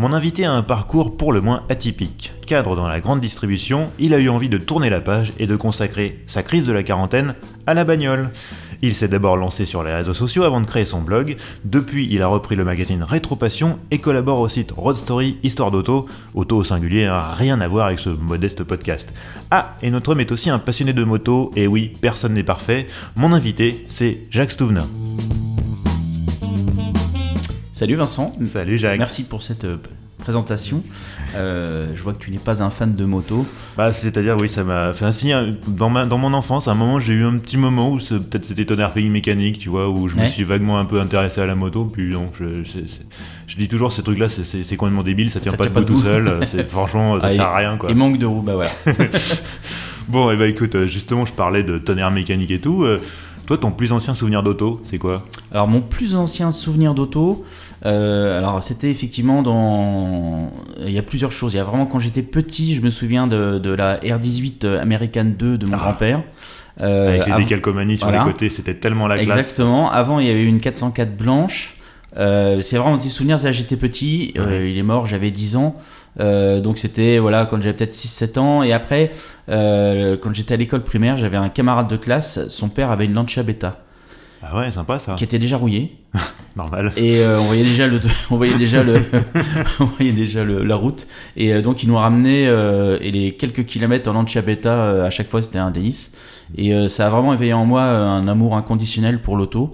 Mon invité a un parcours pour le moins atypique. Cadre dans la grande distribution, il a eu envie de tourner la page et de consacrer sa crise de la quarantaine à la bagnole. Il s'est d'abord lancé sur les réseaux sociaux avant de créer son blog. Depuis, il a repris le magazine Rétropassion et collabore au site Road Story Histoire d'auto. Auto au singulier rien à voir avec ce modeste podcast. Ah, et notre homme est aussi un passionné de moto, et oui, personne n'est parfait. Mon invité, c'est Jacques Stouvenin. Salut Vincent. Salut Jacques. Merci pour cette euh, présentation. Euh, je vois que tu n'es pas un fan de moto. Bah, c'est-à-dire, oui, ça m'a fait ainsi. Hein, dans, ma, dans mon enfance, à un moment, j'ai eu un petit moment où peut-être c'était tonnerre pays mécanique, tu vois, où je me suis vaguement un peu intéressé à la moto. Puis non, je, je, dis toujours, ces trucs-là, c'est complètement débile, ça tient pas de tout seul. franchement, ça ah, sert à rien. Quoi. Il manque de roues, bah voilà. bon, et bah écoute, euh, justement, je parlais de tonnerre mécanique et tout. Toi, ton plus ancien souvenir d'auto, c'est quoi? Alors, mon plus ancien souvenir d'auto, euh, alors c'était effectivement dans... Il y a plusieurs choses. Il y a vraiment quand j'étais petit, je me souviens de, de la R18 American 2 de mon ah. grand-père. Euh, Avec les décalcomanies sur les côtés, c'était tellement la classe. Exactement. Avant, il y avait une 404 blanche. Euh, c'est vraiment des souvenirs, j'étais petit, euh, il est mort, j'avais 10 ans. Euh, donc c'était voilà quand j'avais peut-être 6-7 ans et après euh, quand j'étais à l'école primaire j'avais un camarade de classe son père avait une Lancia Beta ah ouais, sympa ça. Qui était déjà rouillé. Normal. Et euh, on voyait déjà le, on voyait déjà le, on voyait déjà le, la route. Et euh, donc ils nous ramenaient euh, et les quelques kilomètres en Lancia Beta à chaque fois c'était un délice. Et ça a vraiment éveillé en moi un amour inconditionnel pour l'auto.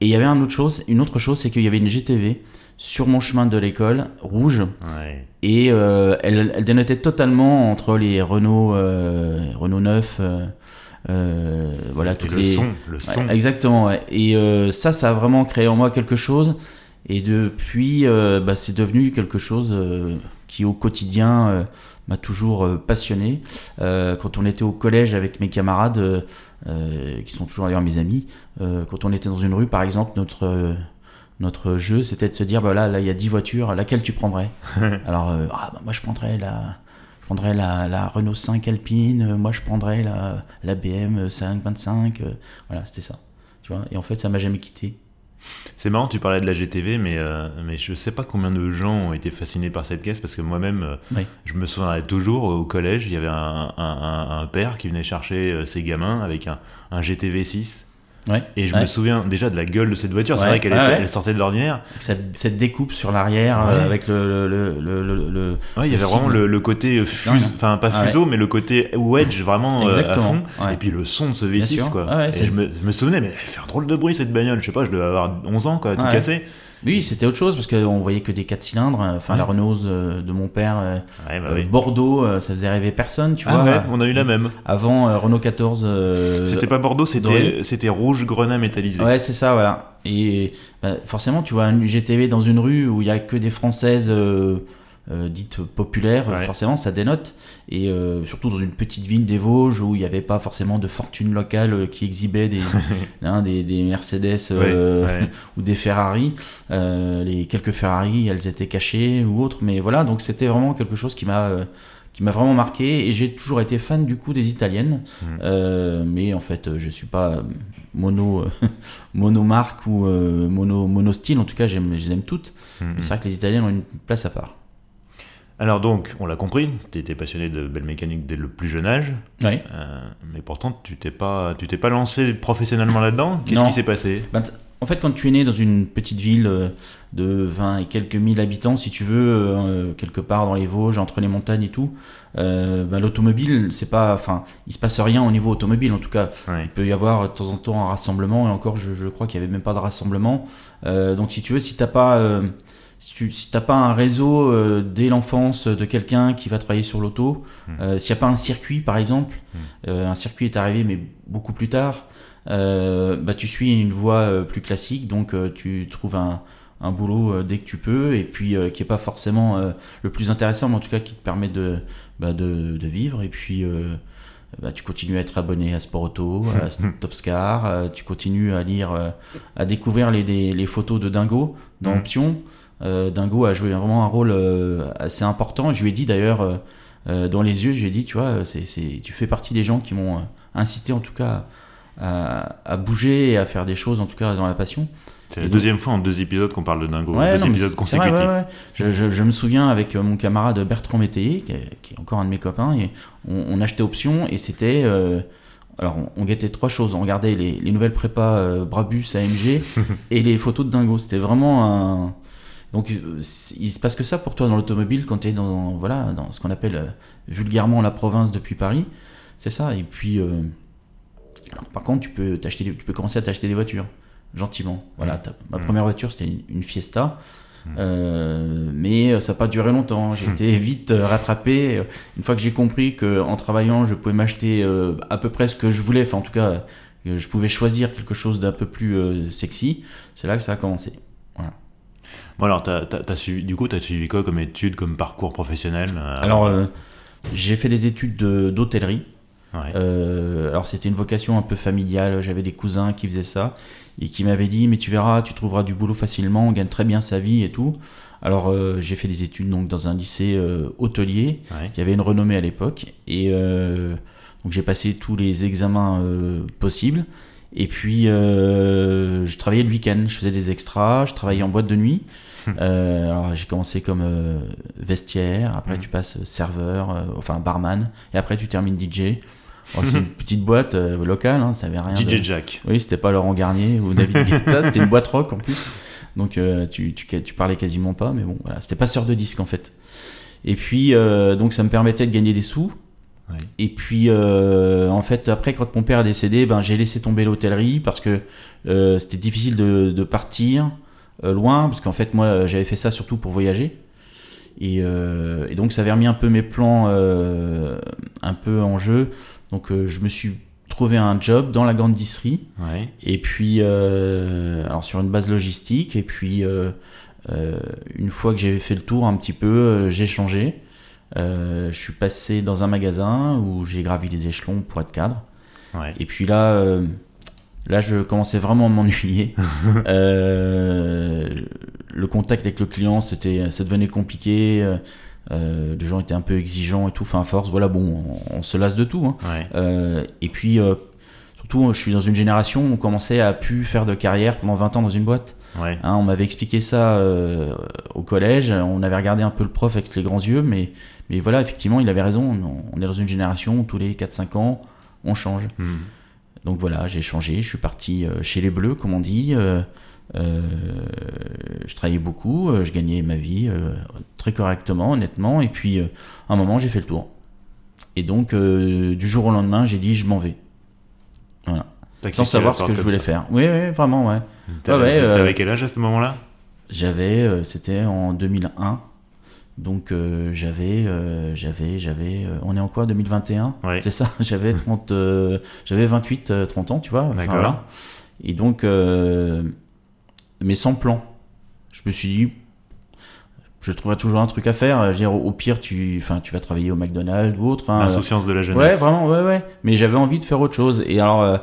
Et il y avait une autre chose, une autre chose, c'est qu'il y avait une GTV sur mon chemin de l'école, rouge. Ouais. Et elle, elle, dénotait totalement entre les Renault, Renault 9. Euh, voilà, toutes le Son, le son. exactement. Et euh, ça, ça a vraiment créé en moi quelque chose. Et depuis, euh, bah, c'est devenu quelque chose qui, au quotidien, m'a toujours passionné. quand on était au collège avec mes camarades, qui sont toujours d'ailleurs mes amis, quand on était dans une rue, par exemple, notre notre jeu, c'était de se dire, bah là, là, il y a 10 voitures, laquelle tu prendrais? Alors, ah, bah, moi, je prendrais la, prendrais la, Renault 5 Alpine, euh, moi je prendrais la, la BM 525, euh, voilà, c'était ça. Tu vois et en fait, ça m'a jamais quitté. C'est marrant, tu parlais de la GTV, mais, euh, mais je sais pas combien de gens ont été fascinés par cette caisse parce que moi-même, je me souviendrai toujours au collège, il y avait un, un, père qui venait chercher ses gamins avec un, un GTV 6 et je me souviens déjà de la gueule de cette voiture. C'est vrai qu'elle elle sortait de l'ordinaire. Cette, cette, découpe sur l'arrière euh, avec le. le, le, le il y avait vraiment le, côté fuseau, enfin pas fuseau, mais le côté wedge vraiment euh, à fond. Et puis le son de ce V6 quoi. et je me, je me, souvenais, mais elle fait un drôle de bruit cette bagnole. Je sais pas, je devais avoir 11 ans quoi, tout cassé. Oui, c'était autre chose parce qu'on voyait que des 4 cylindres. Enfin, la Renault euh, de mon père, euh, bah euh, Bordeaux, ça faisait rêver personne, tu ah vois. Ouais, on a eu la même. Avant, Renault 14. c'était pas Bordeaux, c'était, c'était rouge grenat métallisé. Ouais, c'est ça, voilà. Et bah, forcément, tu vois une GTV dans une rue où il y a que des Françaises euh, dite populaire, forcément ça dénote. Et euh, surtout dans une petite ville des Vosges où il n'y avait pas forcément de fortune locale euh, qui exhibait des, hein, des, des, Mercedes ou des Ferrari. les quelques Ferrari, elles étaient cachées ou autres. Mais voilà, donc c'était vraiment quelque chose qui m'a qui m'a vraiment marqué et j'ai toujours été fan du coup des italiennes mmh. mais en fait je suis pas mono monomarque ou mono mono style en tout cas j'aime je les aime toutes mmh. mais c'est vrai que les italiennes ont une place à part alors donc, on l'a compris, tu étais passionné de belle mécanique dès le plus jeune âge. Oui. Euh, mais pourtant, tu t'es pas, tu t'es pas lancé professionnellement là-dedans? Qu'est-ce qui s'est passé? Ben, En fait, quand tu es né dans une petite ville euh, de 20 et quelques mille habitants, si tu veux, euh, quelque part dans les Vosges, entre les montagnes et tout, ben, l'automobile, c'est pas, enfin, il se passe rien au niveau automobile. En tout cas, il peut y avoir de temps en temps un rassemblement. Et encore, je, je crois qu'il y avait même pas de rassemblement. donc, si tu veux, si t'as pas si tu n'as pas un réseau euh, dès l'enfance de quelqu'un qui va travailler sur l'auto, hmm. euh, s'il n'y a pas un circuit par exemple, hmm. euh, un circuit est arrivé mais beaucoup plus tard, bah, tu suis une voie plus classique, donc tu trouves un, un boulot dès que tu peux et puis qui est pas forcément le plus intéressant, mais en tout cas qui te permet de, bah, de, de, vivre. Et puis bah, tu continues à être abonné à Sport Auto, à Topscar, tu continues à lire, à découvrir les, les, photos de Dingo dans mm. Option. Euh, Dingo a joué vraiment un rôle assez important. Je lui ai dit d'ailleurs, dans les yeux, je lui ai dit, tu vois, c'est, tu fais partie des gens qui m'ont incité en tout cas à, à, bouger et à faire des choses, en tout cas dans la passion. C'est la deuxième fois en deux épisodes qu'on parle de Dingo, deux épisodes consécutifs. je, me souviens avec euh, mon camarade Bertrand Métayer, qui, est, encore un de mes copains, et on, achetait Option et c'était. Euh, alors, on, guettait trois choses. On regardait les, nouvelles prépas euh, Brabus, AMG et les photos de Dingo. C'était vraiment un. Donc, il se passe que ça pour toi dans l'automobile quand tu es dans, voilà, dans ce qu'on appelle vulgairement la province depuis Paris. C'est ça. Et puis. par contre, tu peux, tu peux commencer à t'acheter des voitures gentiment. Voilà, ma mmh. première voiture, c'était une, Fiesta. Mmh. Euh, mais ça n'a pas duré longtemps. J'ai mmh. été vite euh, rattrapé. Une fois que j'ai compris qu'en travaillant, je pouvais m'acheter euh, à peu près ce que je voulais, enfin en tout cas, je pouvais choisir quelque chose d'un peu plus sexy, c'est là que ça a commencé. Bon alors, as, suivi, du coup, tu as suivi quoi comme études, comme parcours professionnel Alors, j'ai fait des études d'hôtellerie. alors c'était une vocation un peu familiale, j'avais des cousins qui faisaient ça et qui m'avait dit mais tu verras, tu trouveras du boulot facilement, on gagne très bien sa vie et tout. Alors euh, j'ai fait des études donc dans un lycée euh, hôtelier. Qui avait une renommée à l'époque et euh, donc j'ai passé tous les examens possibles et puis je travaillais le week-end, je faisais des extras, je travaillais en boîte de nuit. alors j'ai commencé comme vestiaire, après mmh. tu passes serveur, enfin barman et après tu termines DJ. Oh, c'est une petite boîte euh, locale, hein, ça avait rien. DJ Jack. Oui, c'était pas Laurent Garnier ou David Guetta, c'était une boîte rock en plus. Donc euh, tu, tu, tu, parlais quasiment pas, mais bon, voilà, c'était pas sur de disque en fait. Et puis, euh, donc ça me permettait de gagner des sous. Et puis, en fait, après, quand mon père est décédé, ben, j'ai laissé tomber l'hôtellerie parce que c'était difficile de, de partir loin, parce qu'en fait, moi, j'avais fait ça surtout pour voyager. Et, et, donc, ça avait remis un peu mes plans un peu en jeu. Donc euh, je me suis trouvé un job dans la grande. Et puis, euh, alors sur une base logistique. Et puis, euh, une fois que j'avais fait le tour un petit peu, j'ai changé. Je suis passé dans un magasin où j'ai gravi les échelons pour être cadre. Et puis là, là, je commençais vraiment à m'ennuyer. le contact avec le client, c'était, ça devenait compliqué. Euh, les gens étaient un peu exigeants et tout. Enfin, force, voilà, bon, on, se lasse de tout. Hein. Euh, et puis, euh, surtout, je suis dans une génération où on commençait à pu faire de carrière pendant 20 ans dans une boîte. Hein, on m'avait expliqué ça au collège. On avait regardé un peu le prof avec les grands yeux, mais, mais voilà, effectivement, il avait raison. On, est dans une génération où tous les 4-5 ans, on change. Hmm. Donc voilà, j'ai changé. Je suis parti chez les Bleus, comme on dit. Euh, je travaillais beaucoup, euh, je gagnais ma vie euh, très correctement, honnêtement, et puis à un moment j'ai fait le tour. Et donc du jour au lendemain, j'ai dit je m'en vais. Voilà. Sans savoir ce que je voulais faire. Oui, oui, vraiment, ouais. T'avais quel âge à ce moment-là? J'avais, c'était en 2001. Donc j'avais, j'avais, j'avais, on est en quoi 2021 C'est ça, j'avais 30, j'avais 28, 30 ans, tu vois. D'accord. Et donc mais sans plan. Je me suis dit, je trouverai toujours un truc à faire. Je veux dire, au pire, tu, enfin, tu vas travailler au McDonald's ou autre. Hein. L'insouciance de la jeunesse. Ouais, vraiment, ouais, ouais. Mais j'avais envie de faire autre chose. Et alors, euh, euh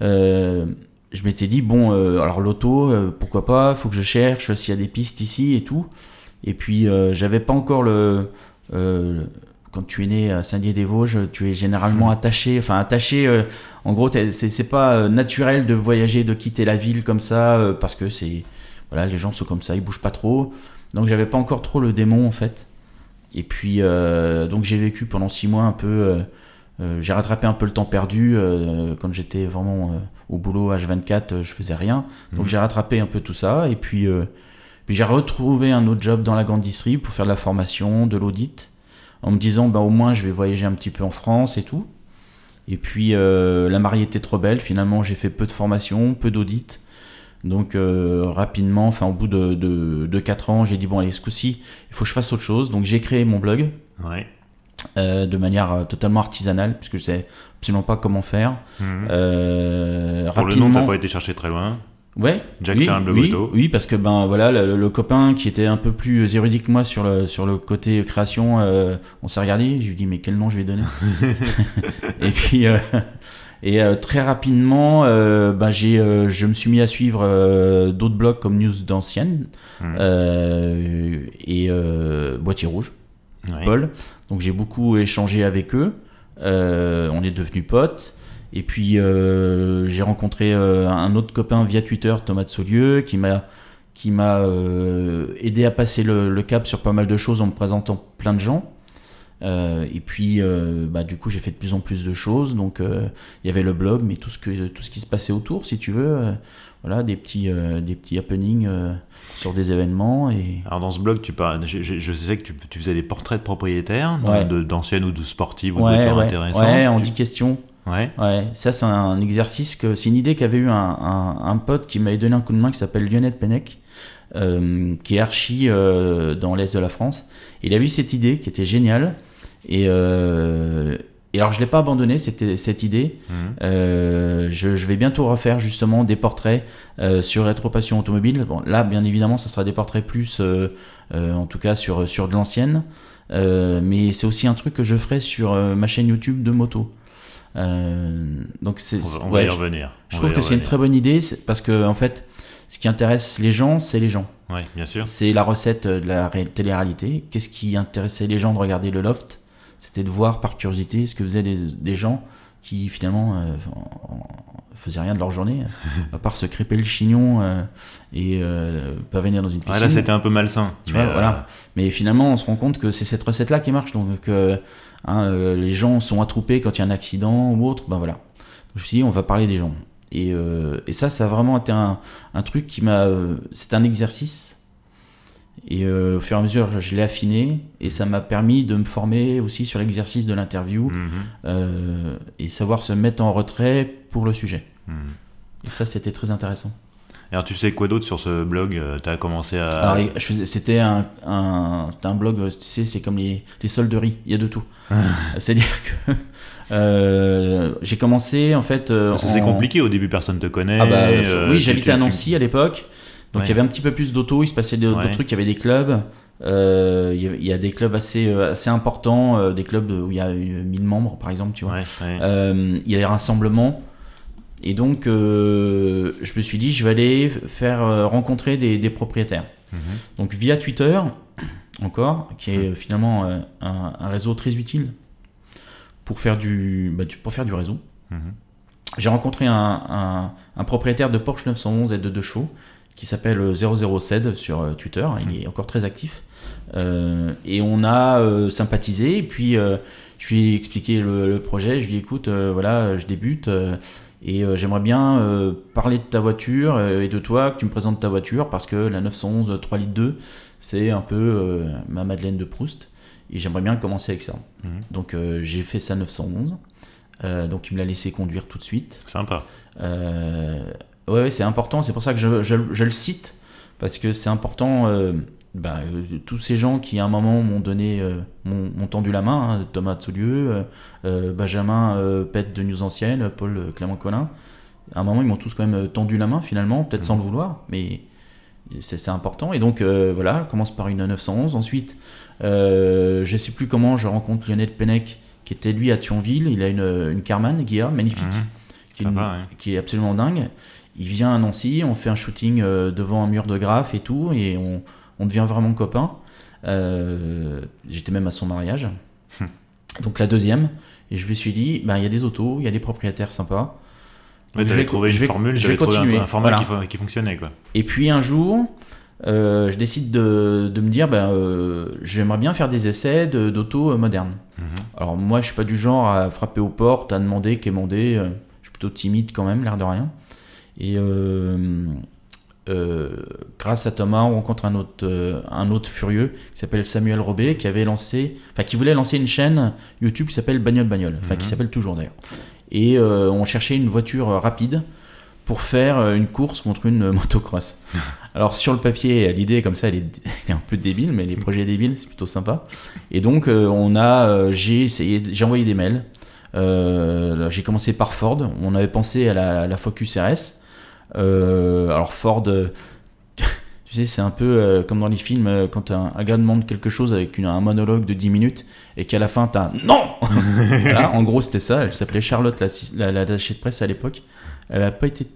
je m'étais dit, bon, euh, alors l'auto, euh, pourquoi pas, faut que je cherche s'il y a des pistes ici et tout. Et puis, j'avais pas encore le, quand tu es né à Saint-Dié-des-Vosges, tu es généralement attaché, enfin attaché, euh, en gros, c'est pas euh, naturel de voyager, de quitter la ville comme ça, euh, parce que c'est, voilà, les gens sont comme ça, ils bougent pas trop. Donc j'avais pas encore trop le démon en fait. Et puis, donc j'ai vécu pendant six mois un peu, j'ai rattrapé un peu le temps perdu, quand j'étais vraiment au boulot H24, je faisais rien. Donc mmh. j'ai rattrapé un peu tout ça, et puis, puis j'ai retrouvé un autre job dans la grande pour faire de la formation, de l'audit en me disant bah, au moins je vais voyager un petit peu en France et tout. Et puis euh, la mariée était trop belle, finalement j'ai fait peu de formation, peu d'audit. Donc euh, rapidement, enfin au bout de, de, 4 ans, j'ai dit bon allez ce coup-ci, il faut que je fasse autre chose. Donc j'ai créé mon blog euh, de manière totalement artisanale, puisque je sais absolument pas comment faire. Mmh. Pour le nom, t'as pas été chercher très loin Ouais. Jack oui, fait un blog oui, auto. oui, parce que ben voilà, le, le copain qui était un peu plus érudit que moi sur le sur le côté création, euh, on s'est regardé. Je lui dis mais quel nom je vais donner Et puis euh, et euh, très rapidement, euh, ben j'ai euh, je me suis mis à suivre euh, d'autres blogs comme News d'anciennes Mhm. euh, et euh, Boîtier Rouge. Paul. Donc j'ai beaucoup échangé avec eux. Euh, on est devenus potes. Et puis euh, j'ai rencontré euh, un autre copain via Twitter, Thomas de Saulieu, qui m'a qui m'a aidé à passer le, le cap sur pas mal de choses en me présentant plein de gens. Et puis, bah, du coup, j'ai fait de plus en plus de choses. Donc, il y avait le blog, mais tout ce que tout ce qui se passait autour, si tu veux, voilà, des petits des petits happenings sur des événements et Alors dans ce blog, tu parles, je, je- je sais que tu, tu faisais des portraits de propriétaires, Ouais. de- d'anciennes ou de sportives ou de ouais, voitures ouais, intéressantes. ouais, en Tu- 10 questions. Ouais. Ouais, ça c'est un exercice que c'est une idée qu'avait eu un, un, un pote qui m'avait donné un coup de main qui s'appelle Lionel Pennec, euh, qui est archi euh, dans l'est de la France. Il a eu cette idée qui était géniale et, euh, et alors je l'ai pas abandonné c'était cette idée. Mhm. Euh, je, je vais bientôt refaire justement des portraits euh, sur rétropassion automobile. Bon, là, bien évidemment, ça sera des portraits plus, euh, euh, en tout cas sur sur de l'ancienne. Euh, mais c'est aussi un truc que je ferai sur euh, ma chaîne YouTube de moto. Euh, donc c'est On va, on ouais, va y je- revenir. je On trouve que c'est une très bonne idée parce que en fait, ce qui intéresse les gens, c'est les gens. Ouais, bien sûr. C'est la recette de la ré- télé-réalité. Qu'est-ce qui intéressait les gens de regarder le loft? C'était de voir par curiosité ce que faisaient des, des gens qui finalement euh, en- en- faisaient rien de leur journée, à part se crêper le chignon euh, et euh, pas venir dans une piscine. Ouais, là, c'était un peu malsain. Tu mais, vois, voilà. Mais finalement, on se rend compte que c'est cette recette-là qui marche. Donc, hein, les gens sont attroupés quand il y a un accident ou autre. Ben voilà. Donc, je me suis dit, on va parler des gens. Et, et ça, ça a vraiment été un, un truc qui m'a. c'est un exercice. Et euh, au fur et à mesure, je l'ai affiné. Et ça m'a permis de me former aussi sur l'exercice de l'interview mhm, euh, et savoir se mettre en retrait pour le sujet. mhm. Et ça, c'était très intéressant. Alors, tu sais quoi d'autre sur ce blog Tu as commencé à. C'était un, un, un blog, euh, tu sais, c'est comme les, les solderies, il y a de tout. C'est-à-dire que euh, j'ai commencé en fait. euh, que c'est en- compliqué au début, personne te connaît. Ah bah, euh, oui, j'habitais à tu- Nancy à l'époque, donc il y avait un petit peu plus d'auto, il se passait d'autres trucs, il y avait des clubs. euh, il y a- il y, a des clubs assez, euh, assez importants, euh, des clubs où il y a euh, 1000 membres par exemple, tu vois. Ouais, ouais. Euh, il y a des rassemblements. Et donc, je me suis dit, je vais aller faire rencontrer des, des propriétaires. Mhm. Donc, via Twitter, encore, qui est finalement euh, un, un réseau très utile pour faire du, bah, pour faire du réseau. Mhm. J'ai rencontré un, un- un propriétaire de Porsche 911 et de 2 chevaux qui s'appelle euh, 00SED sur euh, Twitter. Il est encore très actif. Euh, et on a euh, sympathisé. Et puis, euh, je lui ai expliqué le, le projet. Je lui ai dit écoute, euh, voilà, je débute. euh, et euh, j'aimerais bien euh, parler de ta voiture euh, et de toi, que tu me présentes ta voiture, parce que la 911 3 litres 2, c'est un peu euh, ma Madeleine de Proust. Et j'aimerais bien commencer avec ça. Mhm. Donc euh, j'ai fait sa 911. Euh, donc il me l'a laissé conduire tout de suite. Sympa. Ouais, ouais, c'est important. C'est pour ça que je, je- je le cite parce que c'est important. euh, bah, euh, tous ces gens qui à un moment m'ont donné, euh, m'ont tendu la main, hein, Thomas Tsoulieu, euh, Benjamin Pet de News Ancienne, Paul Clément Collin. À un moment, ils m'ont tous quand même tendu la main finalement, peut-être sans le vouloir, mais c'est c'est important. Et donc voilà, je commence par une 911. Ensuite, je sais plus comment, je rencontre Lionel Pennec qui était lui à Thionville. Il a une, une Carman Guilla magnifique Mhm. qui, est une- Sympa, ouais. qui est absolument dingue. Il vient à Nancy, on fait un shooting euh, devant un mur de graphes et tout, et on, on devient vraiment copains. Euh, J'étais même à son mariage. Hmm. Donc la deuxième, et je me suis dit, ben, il y a des autos, il y a des propriétaires sympas. Ouais, je vais- trouvé une formule, je vais trouvé un- format Voilà. qui, fo- qui fonctionnait, quoi. Et puis un jour, euh, je décide de, de me dire, ben, euh, j'aimerais bien faire des essais de- d'auto euh, modernes. Mhm. Alors moi, je suis pas du genre à frapper aux portes, à demander, quémander. Je suis plutôt timide quand même, l'air de rien. Et euh, euh, grâce à Thomas, on rencontre un autre, euh, un autre furieux qui s'appelle Samuel Robet, qui avait lancé, enfin qui voulait lancer une chaîne YouTube qui s'appelle Bagnole Bagnole, enfin qui Mhm. s'appelle toujours d'ailleurs. Et on cherchait une voiture rapide pour faire une course contre une motocross. Alors sur le papier, l'idée comme ça, elle est, elle est un peu débile, mais les projets débiles, c'est plutôt sympa. Et donc on a, j'ai essayé, j'ai envoyé des mails. Euh, j'ai commencé par Ford. On avait pensé à la, à la Focus RS. Alors Ford, tu sais, c'est un peu comme dans les films, quand un, un, gars demande quelque chose avec un monologue de 10 minutes et qu'à la fin, t'as non En gros, c'était ça. Elle s'appelait Charlotte, la, la, de presse à l'époque. Elle n'a pas été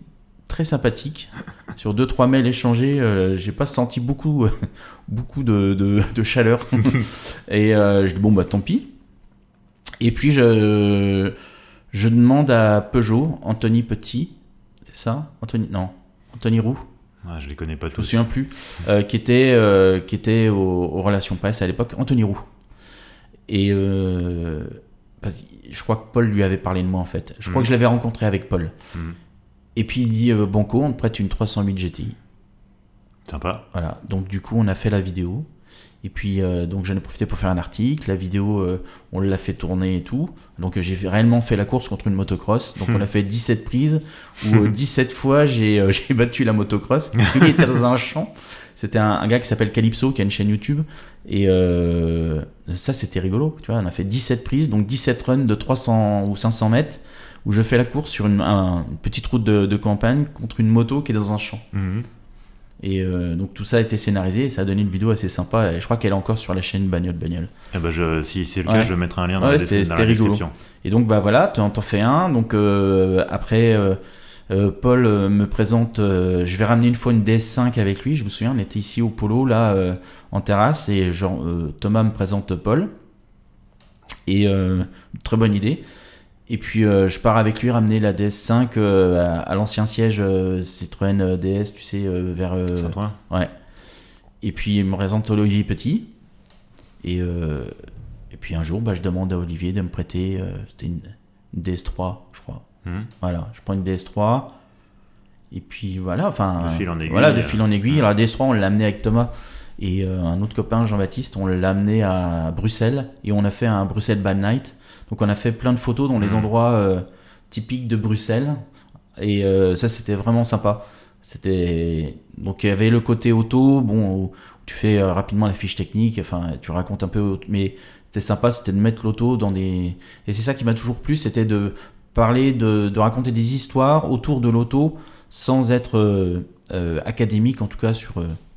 très sympathique. Sur deux trois mails échangés, euh, j'ai pas senti beaucoup, beaucoup de, de, chaleur. et euh, je dis bon bah tant pis. Et puis je, je demande à Peugeot, Anthony Petit, ça Anthony Non, Anthony Roux. Ah, je les connais pas tous. Je me souviens plus. Euh, qui était, qui était aux, relations presse à l'époque, Anthony Roux. Et je crois que Paul lui avait parlé de moi en fait. Je crois hmm. que je l'avais rencontré avec Paul. Hmm. Et puis il dit euh, Banco, on te prête une 308 GTI. Sympa. Voilà, donc du coup on a fait la vidéo. Et puis euh, donc j'en ai profité pour faire un article. La vidéo, euh, on l'a fait tourner et tout. Donc j'ai réellement fait la course contre une motocross. Donc on a fait 17 prises où 17 fois j'ai battu la motocross. Il était dans un champ. C'était un, gars qui s'appelle Calypso qui a une chaîne YouTube. Et ça c'était rigolo. Tu vois, on a fait 17 prises, donc 17 runs de 300 ou 500 mètres où je fais la course sur une, petite route de, campagne contre une moto qui est dans un champ. Mhm. Et euh, donc tout ça a été scénarisé et ça a donné une vidéo assez sympa. Et je crois qu'elle est encore sur la chaîne Bagnole Bagnole. Eh ben je, si c'est le cas, je mettrai un lien dans, la, description. Et donc bah voilà, tu en fais un. Donc euh, après, euh, Paul me présente. je vais ramener une fois une DS5 avec lui. Je me souviens, on était ici au Polo là en terrasse et genre, Thomas me présente Paul. Et très bonne idée. Et puis euh, je pars avec lui ramener la DS5 euh, à, l'ancien siège euh, Citroën DS, tu sais, vers. Ouais. Et puis il me présente Olivier Petit. Et, et puis un jour, bah, je demande à Olivier de me prêter. C'était une, DS3, je crois. Hmm. Voilà, je prends une DS3. Et puis voilà, enfin. De fil en aiguille. Voilà, de fil en aiguille. Alors la DS3, on l'a amené avec Thomas et un autre copain, Jean-Baptiste, on l'a amené à Bruxelles et on a fait un Bruxelles Bad Night donc on a fait plein de photos dans les mmh. endroits euh, typiques de Bruxelles. Et euh, ça, c'était vraiment sympa. C'était donc il y avait le côté auto, bon, où tu fais euh, rapidement la fiche technique, enfin, tu racontes un peu, mais c'était sympa, c'était de mettre l'auto dans des. Et c'est ça qui m'a toujours plu, c'était de parler, de, de, raconter des histoires autour de l'auto sans être académique, en tout cas sur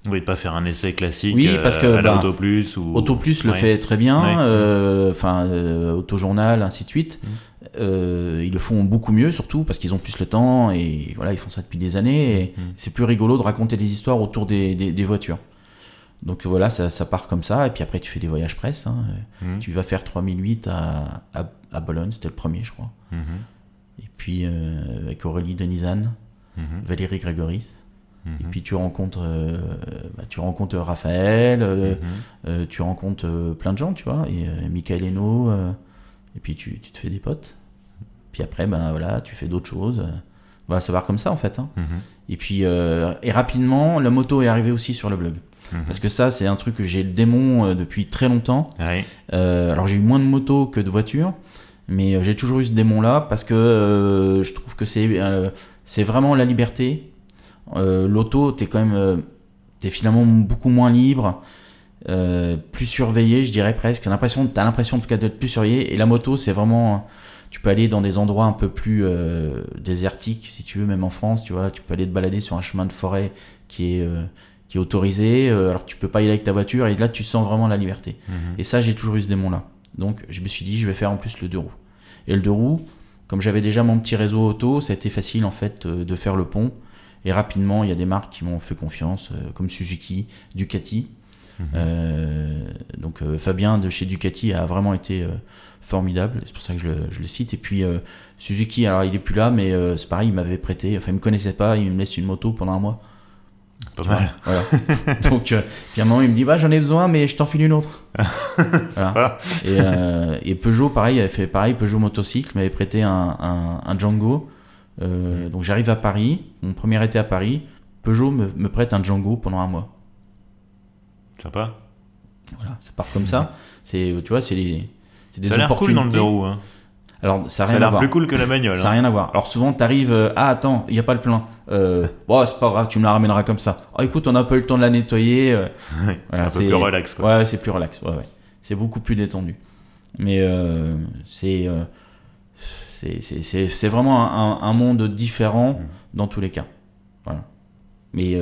oui, pas faire un essai classique oui, parce que, euh, bah, Auto Plus. Ou... Auto Plus le fait très bien, euh, enfin, euh, Autojournal, ainsi de suite. Mm. ils le font beaucoup mieux, surtout parce qu'ils ont plus le temps et voilà, ils font ça depuis des années. Et mm. c'est plus rigolo de raconter des histoires autour des, des, voitures. Donc voilà, ça, ça, part comme ça. Et puis après, tu fais des voyages presse. Hein. Mm. Tu vas faire 3008 à, à, à Bologne, c'était le premier, je crois. Mm-hmm. Et puis avec Aurélie Denizane, mm-hmm. Valérie Et mhm. puis tu rencontres, euh, bah, tu rencontres Raphaël, euh, mhm. euh, tu rencontres plein de gens, tu vois, et Michael Eno, et puis tu, tu, te fais des potes. Puis après, ben voilà, tu fais d'autres choses. Ça va comme ça en fait. Hein. Mhm. Et puis, et rapidement, la moto est arrivée aussi sur le blog. Parce que ça, c'est un truc que j'ai le démon depuis très longtemps. alors j'ai eu moins de motos que de voitures, mais j'ai toujours eu ce démon-là parce que je trouve que c'est c'est vraiment la liberté l'auto, t'es quand même, euh, t'es finalement beaucoup moins libre, euh, plus surveillé, je dirais presque. T'as l'impression, t'as l'impression en tout cas d'être plus surveillé. Et la moto, c'est vraiment, tu peux aller dans des endroits un peu plus désertiques, si tu veux, même en France, tu vois. Tu peux aller te balader sur un chemin de forêt qui est qui est autorisé, alors que tu peux pas y aller avec ta voiture, et là tu sens vraiment la liberté. Mhm. Et ça, j'ai toujours eu ce démon-là. Donc je me suis dit, je vais faire en plus le deux roues. Et le deux roues, comme j'avais déjà mon petit réseau auto, ça a été facile en fait de faire le pont. Et rapidement, il y a des marques qui m'ont fait confiance, euh, comme Suzuki, Ducati. Mhm. Euh, donc euh, Fabien de chez Ducati a vraiment été formidable, c'est pour ça que je le, cite. Et puis Suzuki, alors il est plus là, mais c'est pareil, il m'avait prêté, enfin il me connaissait pas, il me laisse une moto pendant un mois. Pas mal. voilà. Donc, puis à un moment, il me dit bah, J'en ai besoin, mais je t'en file une autre. voilà. et, et, Peugeot, pareil, avait fait pareil. Peugeot Motocycle m'avait prêté un, un, un Django. Euh, donc j'arrive à Paris, mon premier été à Paris, Peugeot me, prête un Django pendant un mois. Sympa. Voilà, ça part comme ça. C'est, tu vois, c'est des, des ça a opportunités. Cool dans le deux roues, hein. Alors, ça a l'air plus cool que la bagnole. Ça n'a hein. rien à voir. Alors, souvent, tu arrives, euh, ah, attends, il n'y a pas le plein. Euh, bon, c'est pas grave, tu me la ramèneras comme ça. Oh, écoute, on n'a pas eu le temps de la nettoyer. Euh, voilà, c'est un peu plus relax, quoi. Ouais, c'est plus relax. Ouais, ouais. C'est beaucoup plus détendu. Mais c'est c'est vraiment un, monde différent mm. dans tous les cas. Mais,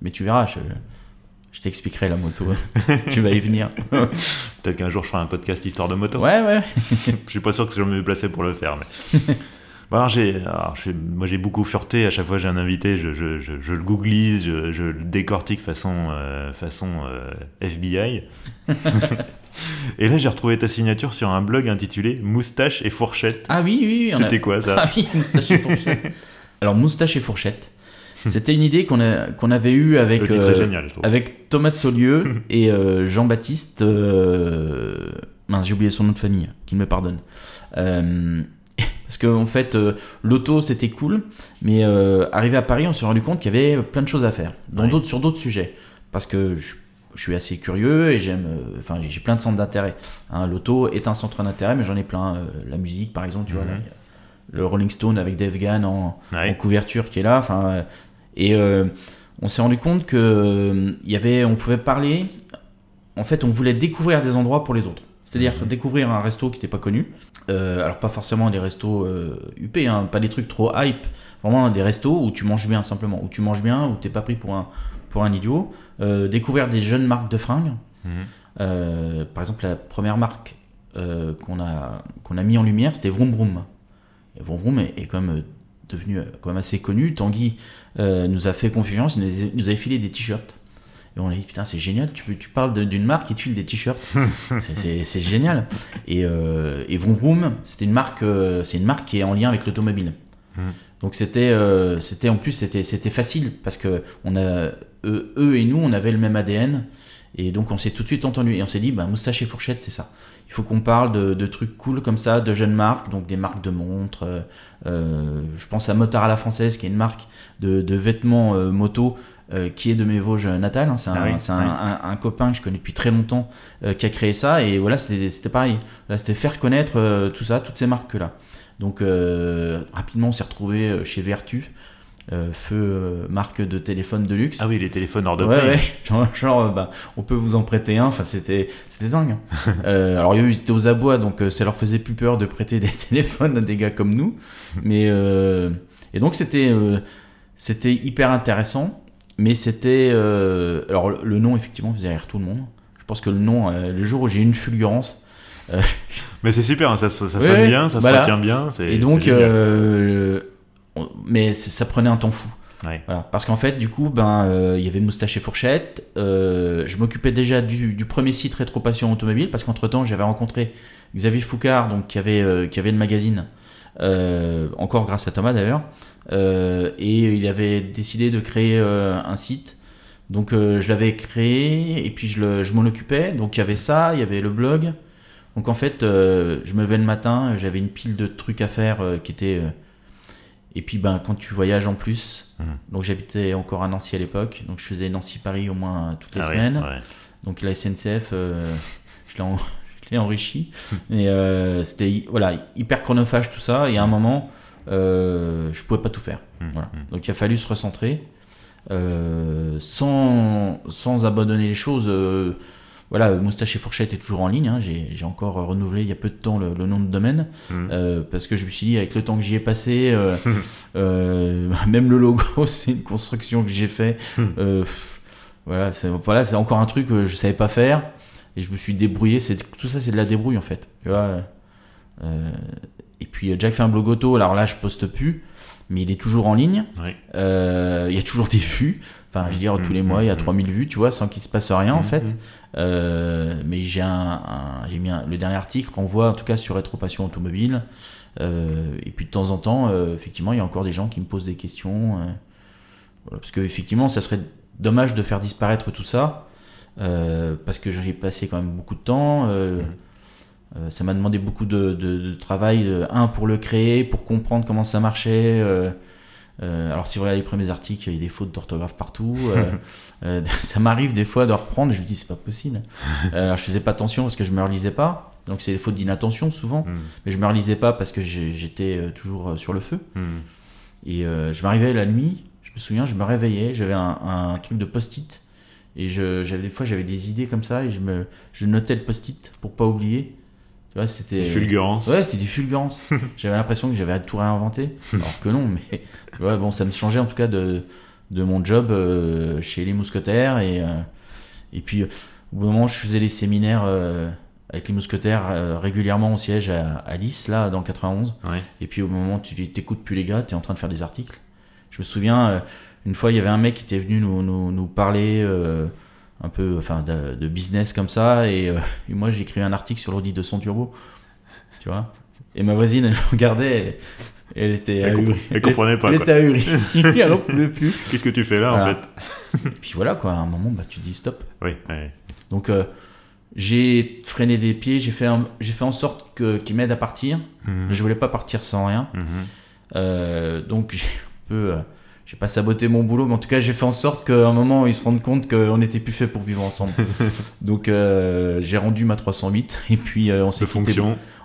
mais tu verras, je, je t'expliquerai la moto. tu vas y venir. Peut-être qu'un jour je ferai un podcast histoire de moto. Ouais, ouais. je suis pas sûr que je me placé pour le faire. Mais... alors j'ai, moi j'ai beaucoup fureté. À chaque fois j'ai un invité, je, je, je, le googlise, je, le décortique façon, euh, façon euh, FBI. et là j'ai retrouvé ta signature sur un blog intitulé Moustache et fourchette. Ah oui, oui. oui C'était quoi ça Ah oui, moustache et fourchette. alors moustache et fourchette. C'était une idée qu'on qu'on avait eue avec, euh, avec Thomas de Saulieu et euh, Jean-Baptiste. Euh, mince, j'ai oublié son nom de famille, qu'il me pardonne. parce qu'en en fait, l'auto c'était cool, mais arrivé à Paris, on s'est rendu compte qu'il y avait plein de choses à faire, dans d'autres, sur d'autres sujets. Parce que je, suis assez curieux et j'aime. Enfin, j'ai plein de centres d'intérêt. Hein, l'auto est un centre d'intérêt, mais j'en ai plein. la musique, par exemple, tu vois. Mhm. le Rolling Stone avec Dave Gann en, en, couverture qui est là. Enfin, et euh, on s'est rendu compte que euh, y avait, on pouvait parler. En fait, on voulait découvrir des endroits pour les autres. C'est-à-dire découvrir un resto qui n'était pas connu. Euh, alors pas forcément des restos UP, hein, pas des trucs trop hype. Vraiment des restos où tu manges bien simplement, où tu manges bien, où t'es pas pris pour un pour un idiot. découvrir des jeunes marques de fringues. Mhm. par exemple, la première marque qu'on a qu'on a mis en lumière, c'était Vroom Vroom. Et Vroom Vroom est, est quand même devenu euh, quand même assez connu. Tanguy euh, nous a fait confiance, il nous avait filé des t-shirts. Et on a dit, putain, c'est génial, tu, tu parles d'une marque qui te file des t-shirts. c'est génial. Et, euh, et Vroom Vroom, c'était une marque, euh, c'est une marque qui est en lien avec l'automobile. Hmm. Donc c'était, c'était en plus, c'était, c'était facile parce que on a, eux, eux, et nous, on avait le même ADN. Et donc on s'est tout de suite entendu. Et on s'est dit, bah, moustache et fourchette, c'est ça il faut qu'on parle de, trucs cool comme ça, de jeunes marques, donc des marques de montres. Euh, euh, je pense à Motard à la française, qui est une marque de, vêtements euh, moto. Qui est de mes Vosges natales. Hein. C'est ah un, copain que je connais depuis très longtemps qui a créé ça. Et voilà, c'était pareil. C'était faire connaître tout ça, toutes ces marques-là. Donc rapidement, on s'est retrouvé chez Vertu. Euh, feu euh, marque de téléphone de luxe. Ah oui, les téléphones hors de prix. Ouais, genre, euh, bah, on peut vous en prêter un. Enfin, c'était, c'était dingue. Hein. alors, ils étaient aux abois, donc ça leur faisait plus peur de prêter des téléphones à des gars comme nous. Mais et donc c'était, c'était hyper intéressant. Mais c'était, alors le nom effectivement faisait rire tout le monde. Je pense que le nom, le jour où j'ai eu une fulgurance. mais c'est super, hein, ça, ça, sonne bien, ça se retient bien. Et donc mais ça prenait un temps fou. Voilà. Parce qu'en fait, du coup, ben, euh, il y avait Moustache et Fourchette. Euh, je m'occupais déjà du, premier site Rétropassion Automobile parce qu'entre temps, j'avais rencontré Xavier Foucard, donc qui avait, euh, qui avait le magazine, encore grâce à Thomas d'ailleurs, et il avait décidé de créer un site. Donc je l'avais créé et puis je, je m'en occupais. Donc il y avait ça, il y avait le blog. Donc en fait, je me levais le matin, j'avais une pile de trucs à faire qui étaient et puis ben, quand tu voyages en plus, mhm. donc j'habitais encore à Nancy à l'époque, donc je faisais Nancy-Paris au moins toutes les ah semaines. Donc la SNCF, euh, je l'ai enrichi. Mais euh, c'était voilà, hyper chronophage tout ça. Et à un mhm. moment, euh, je pouvais pas tout faire. Mhm. Voilà. Donc il a fallu se recentrer. Euh, sans, sans abandonner les choses voilà, Moustache et Fourchette est toujours en ligne. Hein. J'ai encore renouvelé il y a peu de temps le, nom de domaine mmh. euh, parce que je me suis dit, avec le temps que j'y ai passé, euh, euh, même le logo, c'est une construction que j'ai fait. Mmh. voilà, c'est voilà, encore un truc que je savais pas faire et je me suis débrouillé. Tout ça, c'est de la débrouille en fait. Et puis Jack fait un blog auto. Alors là, je poste plus mais il est toujours en ligne. il y a toujours des vues. Enfin, je veux dire, tous les mois, il y a 3000 vues, tu vois, sans qu'il se passe rien, en fait. Euh, mais j'ai un, j'ai mis le dernier article renvoie en tout cas sur rétropassion automobile. Euh, et puis de temps en temps, euh, effectivement, il y a encore des gens qui me posent des questions. parce que effectivement, ça serait dommage de faire disparaître tout ça. parce que j'ai passé quand même beaucoup de temps. Ça m'a demandé beaucoup de, de travail, un pour le créer, pour comprendre comment ça marchait. Euh, alors si vous regardez les premiers articles, il y a des fautes d'orthographe partout. Euh, euh, ça m'arrive des fois de reprendre, je me dis c'est pas possible. alors je faisais pas attention parce que je me relisais pas. Donc c'est des fautes d'inattention souvent, hmm. mais je me relisais pas parce que j'étais toujours sur le feu. Hmm. Et je m'arrivais la nuit, je me souviens, je me réveillais, j'avais un, truc de post-it et j'avais des fois j'avais des idées comme ça et je me je notais le post-it pour pas oublier c'était. Fulgurance. Ouais, c'était du fulgurance. j'avais l'impression que j'avais tout réinventé. Alors que non, mais bon, ça me changeait en tout cas de, de mon job chez les mousquetaires. Et, et puis, au bout d'un moment, je faisais les séminaires avec les mousquetaires régulièrement au siège à, à Lys, là, dans le 91. Et puis, au moment où tu t'écoutes plus les gars, tu es en train de faire des articles. Je me souviens, une fois, il y avait un mec qui était venu nous, nous, nous parler un peu enfin, de, business comme ça. Et, moi, j'ai écrit un article sur l'audit de son turbo. Tu vois? Et ma voisine, elle regardait. elle était elle, elle comprenait pas. Elle était ahurie. elle n'en pouvait plus. Qu'est-ce que tu fais là, en fait? Puis voilà, quoi. À un moment, bah, tu dis stop. Oui. Donc, euh, j'ai freiné des pieds. J'ai fait, j'ai fait en sorte que, qu'il m'aide à partir. Mhm. Je voulais pas partir sans rien. Mhm. Euh, donc, j'ai un peu. Euh, j'ai pas saboté mon boulot, mais en tout cas, j'ai fait en sorte qu'à un moment, ils se rendent compte qu'on n'était plus fait pour vivre ensemble. Donc, j'ai rendu ma 308 et puis on s'est quitté.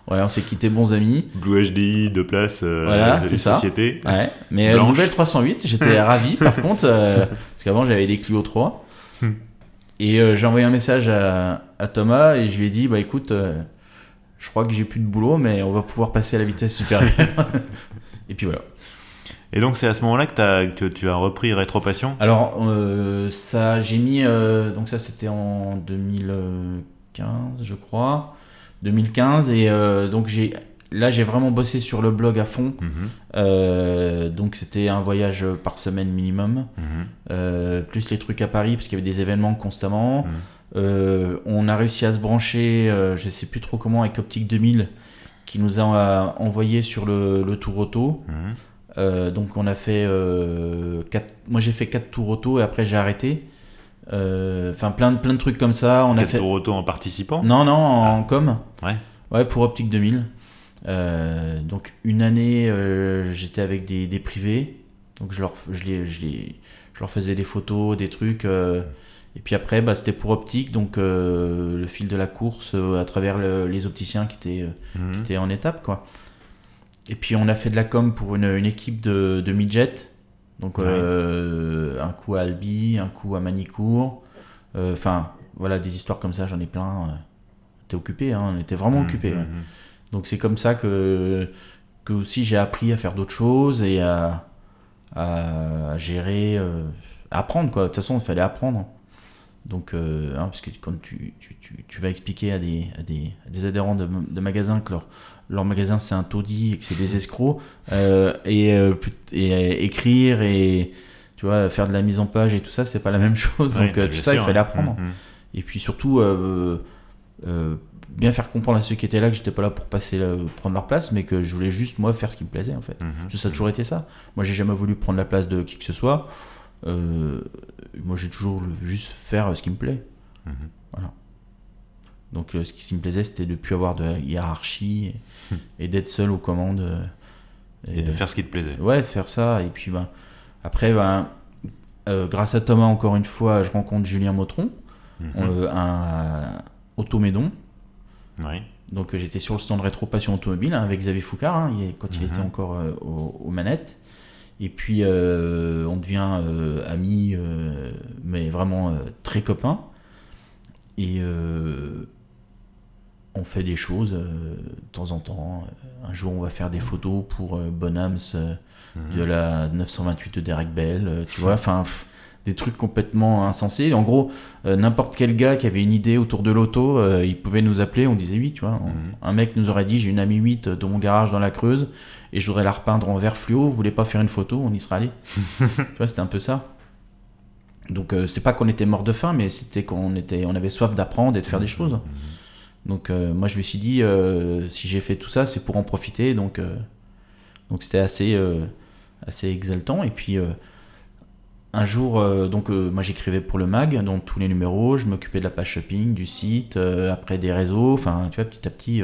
Ouais, on s'est quitté bons amis. Blue HD, deux places, euh, voilà, c'est ça. société. Ouais. Mais euh, nouvelle 308, j'étais ravi par contre, euh, parce qu'avant j'avais des Clio 3. Hmm. et euh, j'ai envoyé un message à, à, Thomas et je lui ai dit, bah écoute, je crois que j'ai plus de boulot, mais on va pouvoir passer à la vitesse supérieure. et puis voilà. Et donc c'est à ce moment-là que, as, que tu as repris Rétropassion? Alors ça, j'ai mis, donc ça c'était en 2015 je crois. 2015 et euh, donc j'ai là j'ai vraiment bossé sur le blog à fond mhm. euh, donc c'était un voyage par semaine minimum mhm. euh, plus les trucs à Paris parce qu'il y avait des événements constamment mhm. on a réussi à se brancher je sais plus trop comment avec Optique 2000 qui nous a envoyé sur le, le tour auto donc on a fait quatre, moi j'ai fait 4 tours auto et après j'ai arrêté euh, enfin, plein, de, plein de trucs comme ça. On a fait. auto en participant? Non, non, en ah. com. Ouais. Ouais, pour Optique 2000. Euh, donc, une année, euh, j'étais avec des, des, privés. Donc, je leur, je, les, je, les, je leur faisais des photos, des trucs. et puis après, bah, c'était pour Optique. Donc, le fil de la course à travers les opticiens qui étaient, mhm. qui étaient en étape, quoi. Et puis, on a fait de la com pour une, une équipe de, de midget. Donc euh, un coup à Albi, un coup à Manicourt. Euh, enfin, voilà, des histoires comme ça, j'en ai plein. Euh. T'es occupé, hein, on était vraiment mmh, occupé. Mmh, mmh. Donc c'est comme ça que, que aussi j'ai appris à faire d'autres choses et à, à gérer, à apprendre quoi. De toute façon, il fallait apprendre. Donc, hein, parce que quand tu, tu, tu, tu, vas expliquer à des, à des, des adhérents de, de magasins que leur, leur magasin c'est un taudis et que c'est des escrocs euh, et, euh, et, euh, écrire et tu vois faire de la mise en page et tout ça c'est pas la même chose. Donc tout ça il fallait apprendre. Mm, mm. et puis surtout bien faire comprendre à ceux qui étaient là que j'étais pas là pour passer prendre leur place mais que je voulais juste moi faire ce qui me plaisait en fait. Mm, ça a toujours été ça. Moi j'ai jamais voulu prendre la place de qui que ce soit. Moi j'ai toujours juste faire ce qui me plaît. Voilà. Donc ce qui me plaisait, c'était de plus avoir de hiérarchie et, d'être seul aux commandes. Euh, et, de faire ce qui te plaisait. Ouais, faire ça. Et puis ben, après, ben, euh, grâce à Thomas, encore une fois, je rencontre Julien Motron, mhm. euh, un automédon. Oui. Donc j'étais sur le stand Rétro Passion Automobile hein, avec Xavier Foucard, hein, quand il était mhm. encore aux, manettes. Et puis on devient amis, mais vraiment très copains. Et on fait des choses euh, de temps en temps. Un jour, on va faire des photos pour euh, Bonhams euh, mhm. de la 928 de Derek Bell, tu vois, enfin des trucs complètement insensés. En gros, n'importe quel gars qui avait une idée autour de l'auto, il pouvait nous appeler, on disait oui, tu vois. Mhm. Un mec nous aurait dit j'ai une AMI 8 dans mon garage dans la Creuse et je voudrais la repeindre en vert fluo, vous voulez pas faire une photo, on y sera allé. tu vois, c'était un peu ça. Donc c'est pas qu'on était mort de faim, mais c'était qu'on était, on avait soif d'apprendre et de faire des mhm. choses. Donc euh, moi je me suis dit, euh, si j'ai fait tout ça, c'est pour en profiter. Donc euh, donc c'était assez, assez exaltant. Et puis un jour, donc moi j'écrivais pour le mag, dans tous les numéros, je m'occupais de la page shopping, du site, après des réseaux, enfin tu vois, petit à petit,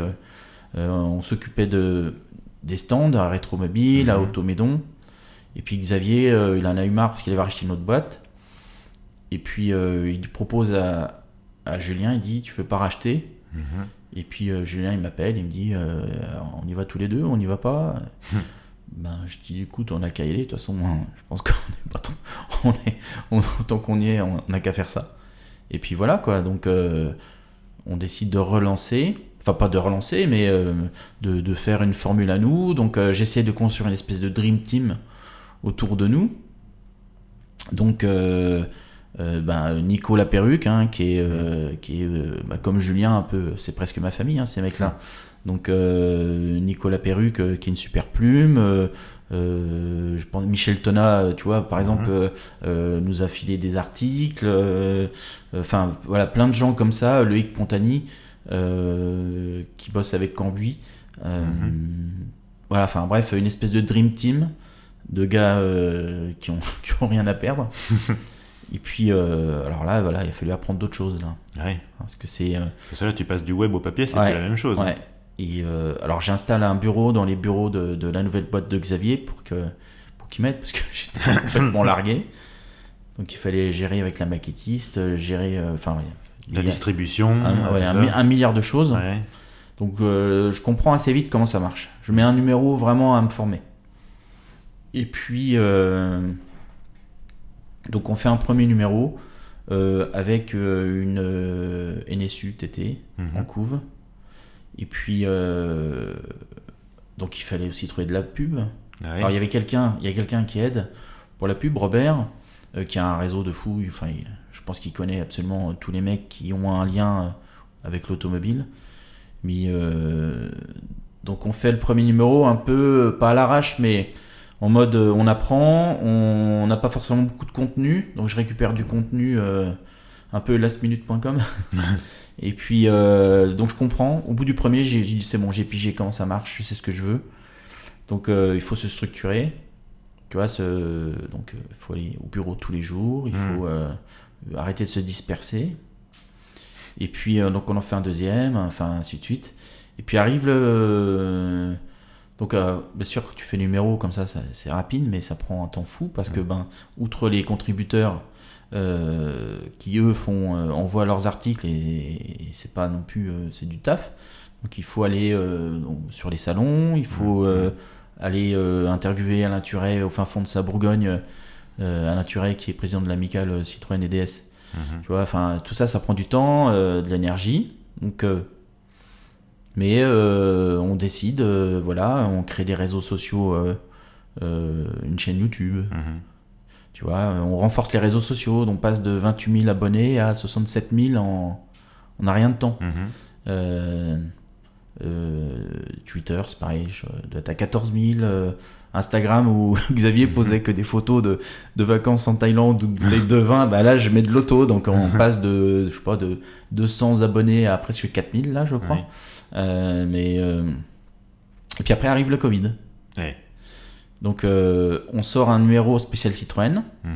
on s'occupait de, des stands à Rétromobile, à mhm. Automédon. Et puis Xavier, il en a eu marre parce qu'il avait racheté une autre boîte. Et puis il propose à, à Julien, il dit, tu veux pas racheter? Et puis euh, Julien, il m'appelle, il me dit euh, On y va tous les deux, on n'y va pas Ben, je dis Écoute, on a qu'à y aller, de toute façon, je pense qu'on est pas on est, autant qu'on y est, on n'a qu'à faire ça. Et puis voilà, quoi. Donc, euh, on décide de relancer. Enfin, pas de relancer, mais de, de, faire une formule à nous. Donc, j'essaie de construire une espèce de Dream Team autour de nous. donc, ben, Nico la perruque, hein, qui est, qui est bah, comme Julien, un peu, c'est presque ma famille, hein, ces mecs-là. Donc, Nico la perruque, qui est une super plume. Euh, je pense Michel Tona, tu vois, par exemple, mhm. euh, nous a filé des articles. Euh, enfin, voilà, plein de gens comme ça. Loïc Pontani, qui bosse avec Cambui. Mhm. Voilà, enfin bref, une espèce de dream team de gars qui, ont, qui ont rien à perdre. Et puis, alors là, voilà, il a fallu apprendre d'autres choses là. Ouais. Parce que c'est. Parce que là, tu passes du web au papier, c'est la même chose. Ouais. Et euh, alors j'installe un bureau dans les bureaux de, de, la nouvelle boîte de Xavier pour que pour qu'il m'aide parce que j'étais complètement largué. Donc il fallait gérer avec la maquettiste, gérer euh, enfin la distribution, un, milliard de choses. Donc euh, je comprends assez vite comment ça marche. Je mets un numéro vraiment à me former. Et puis donc on fait un premier numéro avec une NSU TT en mhm. couve et puis, euh, donc il fallait aussi trouver de la pub. Ah Alors il y avait quelqu'un, il y a quelqu'un qui aide pour la pub, Robert, euh, qui a un réseau de fous. Enfin, je pense qu'il connaît absolument tous les mecs qui ont un lien euh, avec l'automobile. Mais donc on fait le premier numéro un peu pas à l'arrache, mais en mode on apprend, on n'a pas forcément beaucoup de contenu, donc je récupère du contenu un peu lastminute.com. Et puis, euh, donc je comprends. Au bout du premier, j'ai dit c'est bon, j'ai pigé comment ça marche, je sais ce que je veux. Donc euh, il faut se structurer. Tu vois, ce, donc euh, il faut aller au bureau tous les jours, il faut hmm. arrêter de se disperser. Et puis, donc on en fait un deuxième, enfin ainsi de suite. Et puis arrive le. Donc, bien sûr, quand tu fais numéro comme ça, ça c'est rapide, mais ça prend un temps fou parce que, ben, outre les contributeurs, euh, qui eux font euh, envoient leurs articles et, c'est pas non plus euh, c'est du taf. Donc il faut aller sur les salons, il faut aller interviewer Alain Turet au fin fond de sa Bourgogne, Alain Turet qui est président de l'amicale Citroën et DS. Mhm. Tu vois, enfin tout ça, ça prend du temps, de l'énergie. Donc mais on décide, voilà, on crée des réseaux sociaux, une chaîne YouTube. Mhm. Tu vois, on renforce les réseaux sociaux, on passe de 28 000 abonnés à 67 000 en, on n'a rien de temps. Mhm. Euh, euh, Twitter, c'est pareil, je dois être à 14 000. Instagram où Xavier posait que des photos de, de vacances en Thaïlande ou de vin, bah là je mets de l'auto, donc on passe de, je sais pas, de 200 abonnés à presque 4000 là je crois. Euh, mais et puis après arrive le Covid. Ouais. Donc euh, on sort un numéro spécial Citroën. Mhm.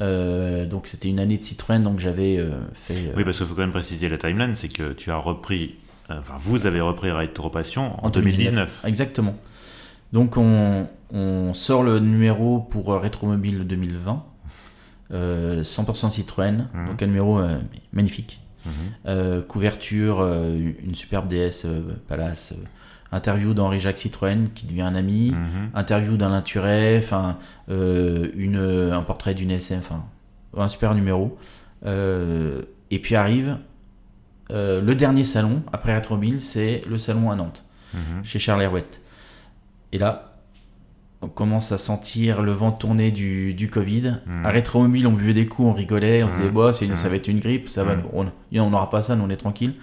Euh, donc c'était une année de Citroën, donc j'avais euh, fait. Oui, parce qu'il faut quand même préciser la timeline, c'est que tu as repris, enfin vous avez repris Ride Passion en, 2019. Exactement. Donc on, sort le numéro pour Rétromobile 2020, 100% Citroën, mhm. donc un numéro magnifique. Mhm. couverture, une superbe DS Palace interview d'Henri-Jacques Citroën qui devient un ami, mhm. interview d'Alain Turet, enfin euh, une un portrait d'une SM, enfin un super numéro. Euh, et puis arrive euh, le dernier salon après Retromobile, c'est le salon à Nantes, mhm. chez Charles Herouette. Et là, on commence à sentir le vent tourner du, du Covid. Mhm. À Retromobile, on buvait des coups, on rigolait, on se disait, bah, ça va être une grippe, ça va, on n'aura pas ça, nous on est tranquille.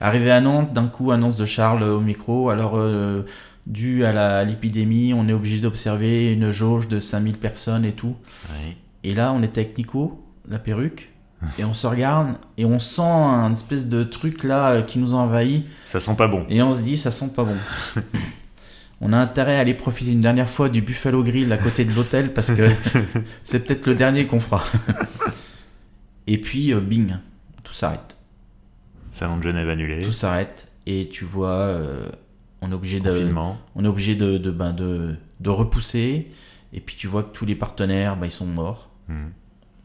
Arrivé à Nantes, d'un coup, annonce de Charles au micro. Alors, euh, dû à l'épidémie, on est obligé d'observer une jauge de 5000 personnes et tout. Et là, on était avec Nico, la perruque, et on se regarde et on sent un espèce de truc là qui nous envahit. Ça sent pas bon. Et on se dit, ça sent pas bon. on a intérêt à aller profiter une dernière fois du Buffalo Grill à côté de l'hôtel parce que c'est peut-être le dernier qu'on fera. et puis, euh, bing, tout s'arrête. Salon de Genève annulé. Tout s'arrête et tu vois, euh, on est obligé de, on est obligé de, de, ben, de, de, repousser. Et puis tu vois que tous les partenaires, ben, ils sont morts. Mhm.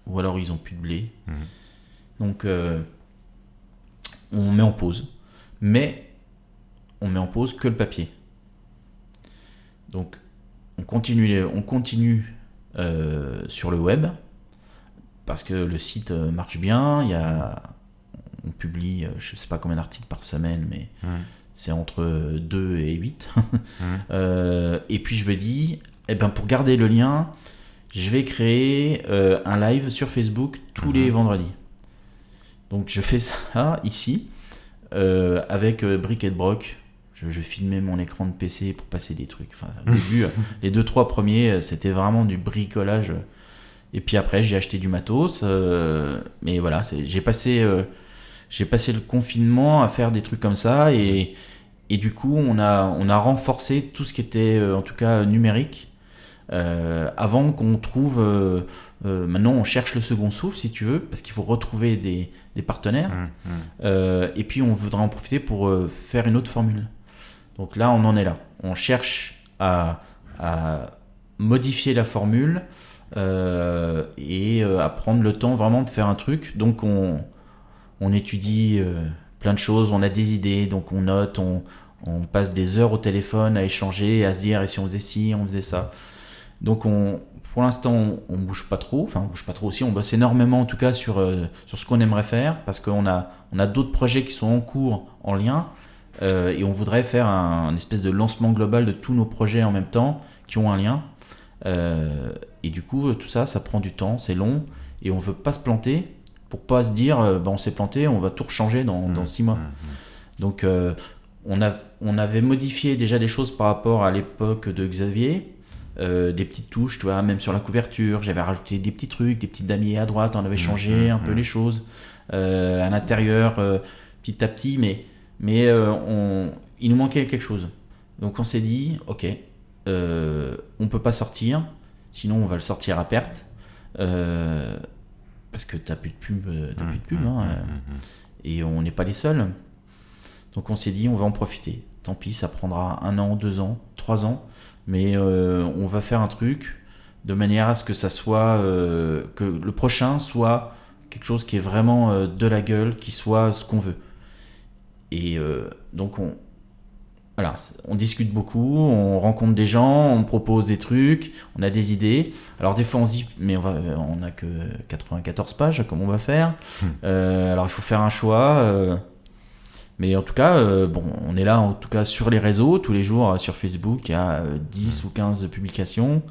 Ou alors ils ont plus de blé. Mhm. Donc euh, on met en pause. Mais on met en pause que le papier. Donc on continue, on continue euh, sur le web parce que le site marche bien. Il y a on publie, euh, je sais pas combien d'articles par semaine, mais c'est entre 2 et 8. Euh, et puis je me dis, eh ben pour garder le lien, je vais créer un live sur Facebook tous les vendredis. Donc je fais ça ici avec Brick et Brock. Je, je, filmais mon écran de PC pour passer des trucs. Enfin, au début, les deux trois premiers, c'était vraiment du bricolage. Et puis après, j'ai acheté du matos. mais voilà, j'ai passé j'ai passé le confinement à faire des trucs comme ça et, et du coup on a, on a renforcé tout ce qui était euh, en tout cas numérique euh, avant qu'on trouve euh, maintenant on cherche le second souffle si tu veux parce qu'il faut retrouver des, des partenaires mmh, mmh. et puis on voudra en profiter pour faire une autre formule donc là on en est là. On cherche à, modifier la formule et à prendre le temps vraiment de faire un truc. Donc on on étudie euh, plein de choses, on a des idées, donc on note, on, passe des heures au téléphone à échanger, à se dire et si on faisait ci, on faisait ça. Donc on, pour l'instant, on, bouge pas trop, enfin on bouge pas trop aussi, on bosse énormément en tout cas sur, euh, ce qu'on aimerait faire parce qu'on on a d'autres projets qui sont en cours en lien euh, et on voudrait faire un, espèce de lancement global de tous nos projets en même temps qui ont un lien. et du coup, tout ça, ça prend du temps, c'est long et on veut pas se planter pour pas se dire euh, bah, on s'est planté, on va tout rechanger dans, dans mmh. six mois. Mmh. Mmh. Donc euh, on, a, on avait modifié déjà des choses par rapport à l'époque de Xavier. Euh, des petites touches, tu vois, même sur la couverture, j'avais rajouté des petits trucs, des petites damiers à droite, on avait changé un peu les choses à l'intérieur, petit à petit, mais, mais on, il nous manquait quelque chose. Donc on s'est dit, ok, on peut pas sortir, sinon on va le sortir à perte parce que t'as plus de pub, euh, t'as plus de pub, mmh, hein, mmh, mmh, et on n'est pas les seuls. Donc on s'est dit, on va en profiter. Tant pis, ça prendra un an, deux ans, trois ans, mais euh, on va faire un truc de manière à ce que ça soit, euh, que le prochain soit quelque chose qui est vraiment de la gueule, qui soit ce qu'on veut. Et donc on, voilà, on discute beaucoup, on rencontre des gens, on propose des trucs, on a des idées. Alors des fois on se dit, mais on va, on a que 94 pages, comment on va faire? Hmm. euh, Alors il faut faire un choix. Euh, mais en tout cas, euh, bon, on est là en tout cas sur les réseaux tous les jours sur Facebook. Il y a 10 hmm. ou 15 publications.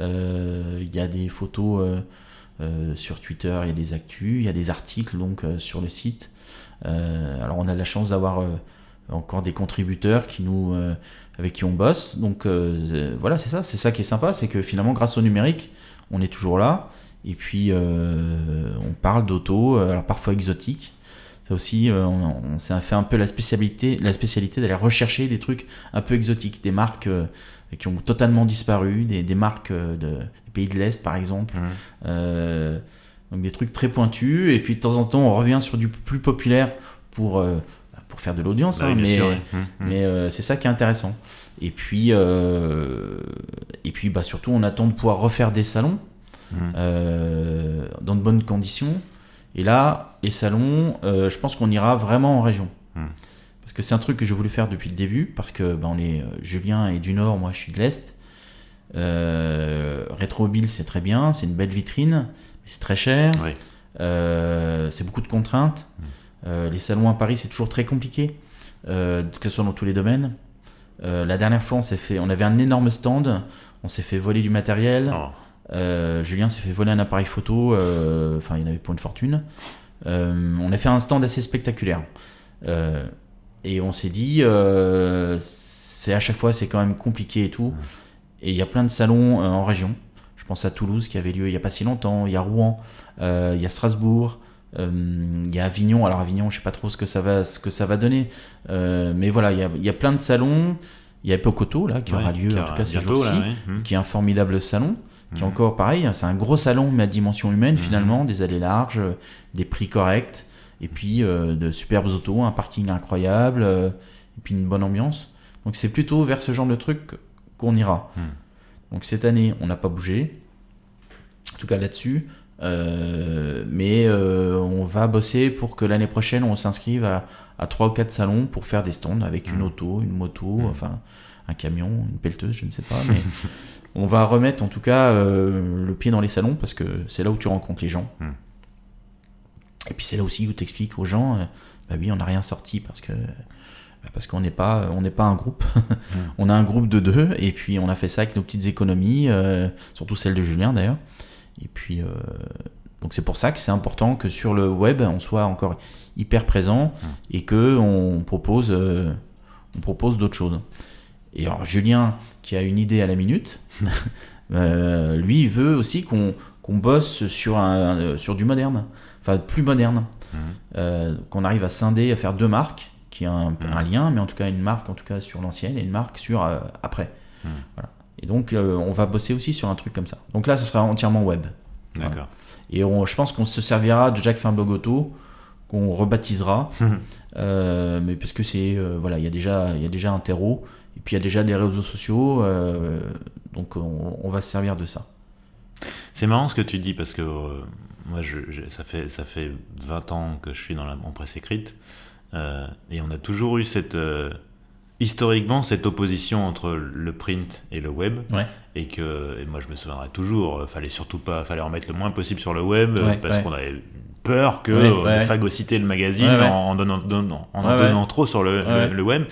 il y a des photos sur Twitter, il y a des actus, il y a des articles donc sur le site. Alors on a la chance d'avoir encore des contributeurs qui nous, euh, avec qui on bosse. Donc euh, voilà, c'est ça, c'est ça qui est sympa, c'est que finalement, grâce au numérique, on est toujours là. Et puis, euh, on parle d'auto, alors parfois exotique. Ça aussi, on, s'est fait un peu la spécialité, la spécialité d'aller rechercher des trucs un peu exotiques, des marques qui ont totalement disparu, des, marques de, des pays de l'Est par exemple. Mmh. Donc des trucs très pointus. Et puis de temps en temps, on revient sur du plus populaire pour pour faire de l'audience, bah hein, mais, hum, hum. mais euh, c'est ça qui est intéressant. Et puis, euh, et puis bah, surtout, on attend de pouvoir refaire des salons hum. euh, dans de bonnes conditions. Et là, les salons, je pense qu'on ira vraiment en région. Parce que c'est un truc que j'ai voulu faire depuis le début, parce que bah, on est, Julien est du Nord, moi je suis de l'Est. Rétromobile, c'est très bien, c'est une belle vitrine, c'est très cher. c'est beaucoup de contraintes. Euh, les salons à Paris, c'est toujours très compliqué, euh, que ce soit dans tous les domaines. Euh, la dernière fois, on s'est fait, on avait un énorme stand, on s'est fait voler du matériel. Oh. Julien s'est fait voler un appareil photo, enfin, il en avait pour une fortune. on a fait un stand assez spectaculaire. et on s'est dit, c'est à chaque fois, c'est quand même compliqué et tout. Et il y a plein de salons en région. Je pense à Toulouse qui avait lieu il n'y a pas si longtemps, il y a Rouen, il y a Strasbourg, euh, il y a Avignon, alors Avignon, je sais pas trop ce que ça va, ce que ça va donner, euh, mais voilà, il y, a, il y, a, plein de salons. Il y a Epocoto là qui aura lieu en tout cas ces jours-ci, qui est un formidable salon, qui est mmh. encore pareil, c'est un gros salon mais à dimension humaine mmh. finalement, des allées larges, des prix corrects, et puis euh, de superbes autos, un parking incroyable, et puis une bonne ambiance. Donc c'est plutôt vers ce genre de truc qu'on ira. Donc cette année, on n'a pas bougé, en tout cas là-dessus. Euh, mais euh, on va bosser pour que l'année prochaine on s'inscrive à, à 3 ou 4 salons pour faire des stands avec une mmh. auto, une moto, mmh. enfin un camion, une pelleteuse, je ne sais pas. Mais on va remettre en tout cas euh, le pied dans les salons parce que c'est là où tu rencontres les gens. Mmh. Et puis c'est là aussi où tu expliques aux gens, bah oui, on n'a rien sorti parce que parce qu'on n'est pas, on n'est pas un groupe. on a un groupe de deux, et puis on a fait ça avec nos petites économies, surtout celle de Julien d'ailleurs. Et puis, donc c'est pour ça que c'est important que sur le web, on soit encore hyper présent et que on propose, on propose d'autres choses. Et alors Julien, qui a une idée à la minute, euh, lui, il veut aussi qu'on bosse sur, un, sur du moderne, enfin plus moderne, euh, qu'on arrive à scinder, à faire deux marques, qui a un, mhm. lien, mais en tout cas une marque en tout cas sur l'ancienne et une marque sur euh, après. Mhm. Voilà. Et donc on va bosser aussi sur un truc comme ça. Donc là, ce sera entièrement web. D'accord. Et je pense qu'on se servira de Jack fait un blog auto qu'on rebaptisera, mais parce que c'est voilà, il y a déjà il y a déjà un terreau et puis il y a déjà des réseaux sociaux, euh, donc on, va se servir de ça. C'est marrant ce que tu dis parce que euh, moi je, ça, fait, ça fait 20 ans que je suis dans la en presse écrite euh, et on a toujours eu cette historiquement cette opposition entre le print et le web et que et moi je me souviendrai toujours fallait surtout pas fallait en mettre le moins possible sur le web parce qu'on avait peur que ouais, phagocyter le magazine en, donnant, en, en donnant trop sur le, le web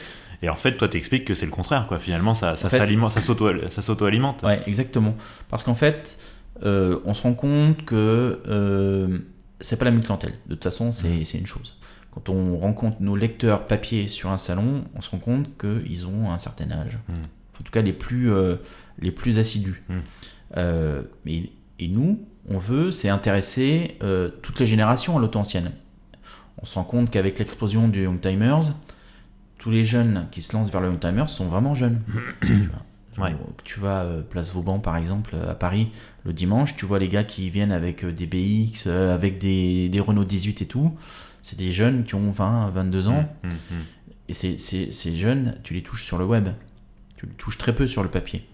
et en fait, toi, t'expliques que c'est le contraire, quoi. Finalement, ça, ça ça s'auto-alimente. Ouais, exactement. Parce qu'en fait, euh, on se rend compte que euh, c'est pas la même clientèle. De toute façon, mmh. c'est une chose. Quand on rencontre nos lecteurs papier sur un salon, on se rend compte qu'ils ont un certain âge. Mmh. En tout cas, les plus, euh, les plus assidus. Mmh. Euh, et nous, on veut, c'est intéresser toutes les générations à l'auto ancienne. On se rend compte qu'avec l'explosion du Young Timers, tous les jeunes qui se lancent vers le young timer sont vraiment jeunes. Tu vas euh, place Vauban par exemple euh, à Paris le dimanche, tu vois les gars qui viennent avec euh, des BX, avec des, des, Renault 18 et tout. C'est des jeunes qui ont 20, 22 ans. Mmh, mmh, mmh. Et ces, ces, jeunes, tu les touches sur le web. Tu les touches très peu sur le papier.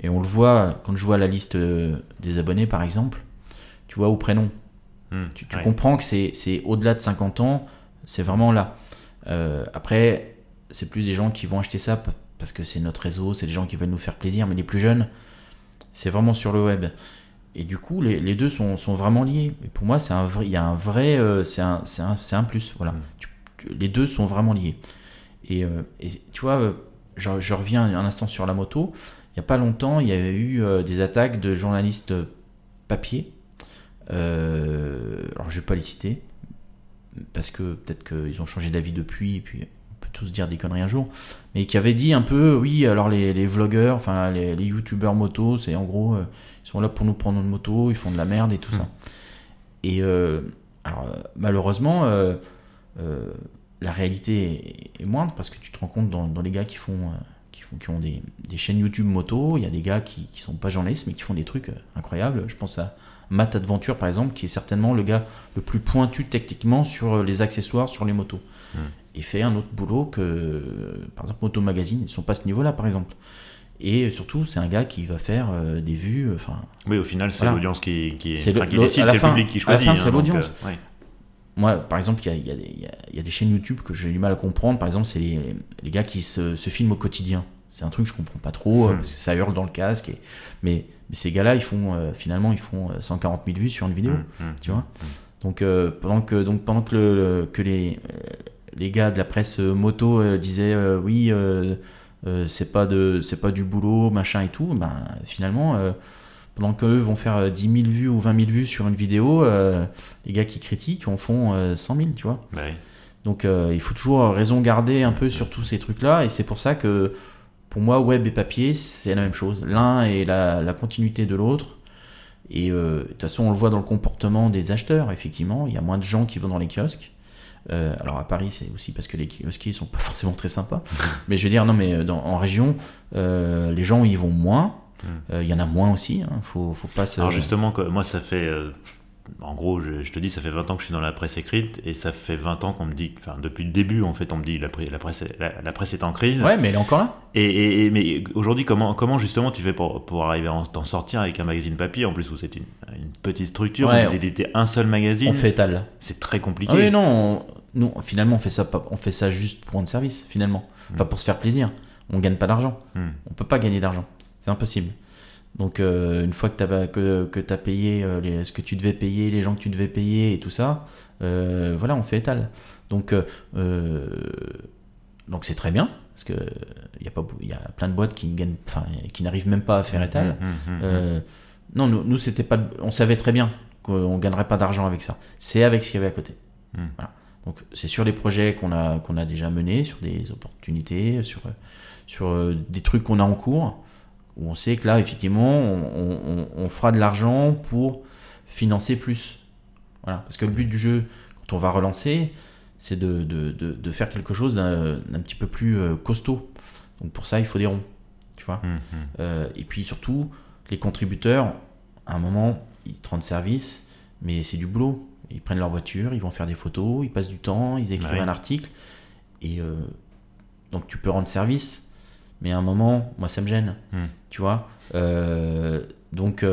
Et on le voit quand je vois la liste des abonnés par exemple. Tu vois au prénom. Tu, comprends que c'est au-delà de 50 ans, c'est vraiment là. après, c'est plus des gens qui vont acheter ça parce que c'est notre réseau, c'est des gens qui veulent nous faire plaisir, mais les plus jeunes, c'est vraiment sur le web. Et du coup, les, deux sont, vraiment liés. Et pour moi, c'est un vrai, il y a un vrai, euh, c'est un, un, un, plus. Voilà. Mm. les deux sont vraiment liés. Et, euh, tu vois, euh, je, reviens un instant sur la moto. Il n'y a pas longtemps, il y avait eu des attaques de journalistes papier. alors, je vais pas les citer parce que peut-être qu'ils ont changé d'avis depuis. Et puis tous dire des conneries un jour, mais qui avait dit un peu, oui, alors les, les vlogueurs, enfin les, les youtubeurs moto, c'est en gros, euh, ils sont là pour nous prendre une moto, ils font de la merde et tout ça. Et euh, alors, malheureusement, euh, la réalité est, moindre parce que tu te rends compte dans, dans les gars qui font, qui, font, qui ont des, des, chaînes YouTube moto, il y a des gars qui, qui sont pas journalistes mais qui font des trucs incroyables. Je pense à Matt Adventure par exemple, qui est certainement le gars le plus pointu techniquement sur les accessoires sur les motos. Hmm et fait un autre boulot que, par exemple, Moto Magazine, ils ne sont pas à ce niveau-là, par exemple. Et surtout, c'est un gars qui va faire euh, des vues. Enfin, oui, au final, c'est l'audience qui, qui, est, c'est le, public qui choisit. À la fin, c'est hein, l'audience. Euh, Moi, par exemple, il y, y, y a, des chaînes YouTube que j'ai du mal à comprendre. Par exemple, c'est les, les, gars qui se, se, filment au quotidien. C'est un truc que je comprends pas trop, hmm. parce que ça hurle dans le casque. Et, mais, mais, ces gars-là, ils font, euh, finalement, ils font 140 000 vues sur une vidéo. Hmm, hmm, tu vois donc, pendant que, donc, pendant que, le, que les, les gars de la presse euh, moto euh, disaient euh, oui, c'est pas de, c'est pas du boulot, machin et tout. Ben finalement, pendant qu'eux vont faire 10 000 vues ou 20 000 vues sur une vidéo, les gars qui critiquent en font 100 000, tu vois. Bah Donc il faut toujours raison garder un peu sur tous ces trucs-là, et c'est pour ça que pour moi, web et papier, c'est la même chose. L'un est la, la continuité de l'autre. Et de toute façon, on le voit dans le comportement des acheteurs, effectivement. Il y a moins de gens qui vont dans les kiosques. Euh, alors à Paris, c'est aussi parce que les kiosquiers sont pas forcément très sympas. mais je veux dire, non, mais dans, en région, euh, les gens y vont moins. Hmm. Euh, il y en a moins aussi. Hein. Faut, faut pas se... Alors justement, moi, ça fait en gros, je, te dis, ça fait 20 ans que je suis dans la presse écrite et ça fait 20 ans qu'on me dit, enfin depuis le début en fait, on me dit la, la, presse, la, presse est en crise. Ouais, mais elle est encore là. Et, mais aujourd'hui, comment, comment justement tu fais pour, pour arriver à t'en sortir avec un magazine papier en plus où c'est une, une, petite structure, ouais, vous éditez un seul magazine? On fait étal. C'est très compliqué. Ah oui, non, nous finalement on fait ça, on fait ça juste pour rendre service finalement, enfin hmm. pour se faire plaisir. On gagne pas d'argent. Hmm. On peut pas gagner d'argent. C'est impossible. Donc euh, une fois que tu as, que, que as payé euh, les, ce que tu devais payer, les gens que tu devais payer et tout ça, euh, voilà, on fait étal. Donc, donc c'est très bien, parce que il y, a pas, y a plein de boîtes qui, gagnent, enfin, qui n'arrivent même pas à faire étal. non, nous, nous c'était pas, on savait très bien qu'on gagnerait pas d'argent avec ça. C'est avec ce qu'il y avait à côté. Voilà. Donc c'est sur les projets qu'on a, qu'on a déjà menés, sur des opportunités, sur, sur des trucs qu'on a en cours, où on sait que là, effectivement, on, on fera de l'argent pour financer plus. Voilà. Parce que le but du jeu, quand on va relancer, c'est de, de, de, faire quelque chose d'un petit peu plus euh, costaud. Donc pour ça, il faut des ronds. Tu vois hum. Euh, et puis surtout, les contributeurs, à un moment, ils te rendent service, mais c'est du boulot. Ils prennent leur voiture, ils vont faire des photos, ils passent du temps, ils écrivent un article. Et euh, donc tu peux rendre service, mais à un moment, moi ça me gêne. Hum. Tu vois Donc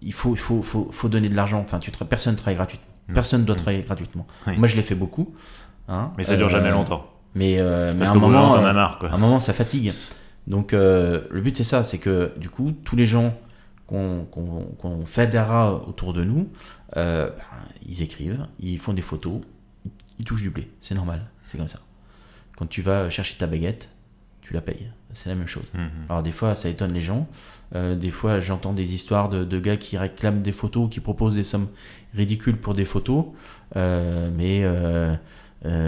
il faut, il faut, faut, faut donner de l'argent. Enfin, tu personne ne travaille gratuitement. Personne ne doit travailler gratuitement. Moi, je l'ai fait beaucoup. Hein, mais ça dure jamais longtemps. Mais, euh, mais Parce à un moment, t'en as euh, marre, quoi. à un moment, ça fatigue. Donc, euh, le but, c'est ça c'est que du coup, tous les gens qu'on qu'on fédérera autour de nous, euh, ben, ils écrivent, ils font des photos, ils touchent du blé. C'est normal. C'est comme ça. Quand tu vas chercher ta baguette, tu la payes. C'est la même chose. Mhm. Alors des fois, ça étonne les gens. Euh, des fois, j'entends des histoires de, de gars qui réclament des photos, qui proposent des sommes ridicules pour des photos, Euh, mais euh,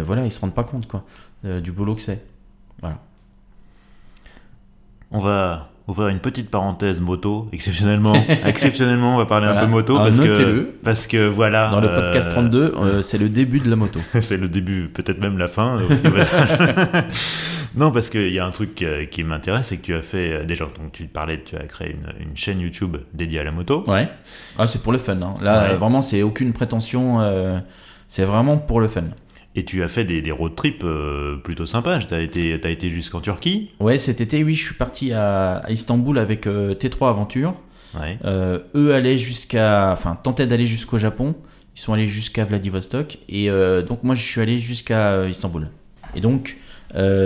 voilà, ils se rendent pas compte quoi du boulot que c'est. Voilà. On va ouvrir une petite parenthèse moto, exceptionnellement. exceptionnellement, on va parler un peu moto Alors, parce que, parce que voilà. Dans le euh, podcast 32, euh, c'est le début de la moto. c'est le début, peut-être même la fin. aussi, ouais. non, parce qu'il y a un truc euh, qui m'intéresse, c'est que tu as fait euh, déjà, donc tu parlais, tu as créé une, une chaîne YouTube dédiée à la moto. Ouais. Ah, c'est pour le fun. hein. Là, Ouais. euh, vraiment, c'est aucune prétention. euh, c'est vraiment pour le fun. Et tu as fait des, des road trips euh, plutôt sympas. Tu as été, t'as été jusqu'en Turquie. Ouais, cet été, oui, je suis parti à, à Istanbul avec euh, T3 Aventure. Ouais. Euh, eux allaient jusqu'à, enfin, tentaient d'aller jusqu'au Japon. Ils sont allés jusqu'à Vladivostok et euh, donc moi je suis allé jusqu'à Istanbul. Et donc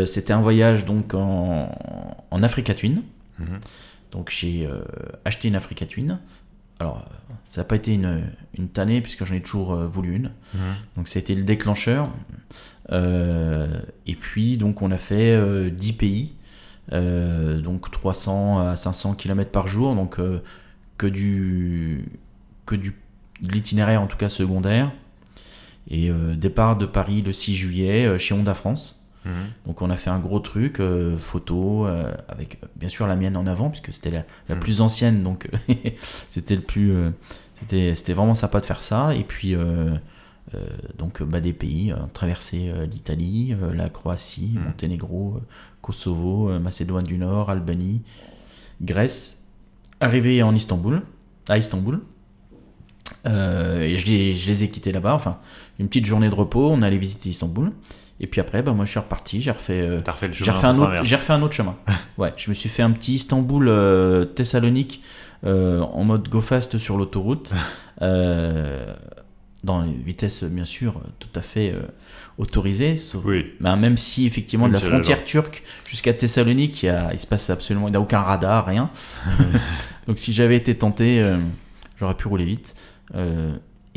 c'était un voyage donc en, en Africa Twin. Mhm. Donc j'ai acheté une Africa Twin. Alors ça n'a pas été une, une tannée puisque j'en ai toujours euh, voulu une. Mhm. Donc ça a été le déclencheur. Euh, et puis donc on a fait euh, 10 pays, euh, donc 300 à 500 km par jour, donc que du que du de l'itinéraire en tout cas secondaire. Et départ de Paris le 6 juillet chez Honda France. Mhm. Donc on a fait un gros truc, euh, photo, euh, avec bien sûr la mienne en avant, puisque c'était la, la Mhm. plus ancienne, donc c'était le plus... euh, c'était c'était vraiment sympa de faire ça. Et puis, euh, euh, donc bah, des pays, euh, traverser l'Italie, la Croatie, Mhm. Monténégro, Kosovo, Macédoine du Nord, Albanie, Grèce, arrivé en Istanbul, à Istanbul. Euh, et je les, je les ai quittés là-bas, enfin, une petite journée de repos, on allait visiter Istanbul. Et puis après, bah, moi je suis reparti, j'ai refait, euh, refait un autre, refait un autre chemin. Ouais, je me suis fait un petit Istanbul euh, Thessalonique euh, en mode go fast sur l'autoroute, euh, dans les vitesses bien sûr tout à fait euh, autorisées. sauf- Oui. ben, même si effectivement de la frontière turque jusqu'à Thessalonique, il, y a, il se passe absolument, il n'y a aucun radar, rien. Donc si j'avais été tenté, j'aurais pu rouler vite.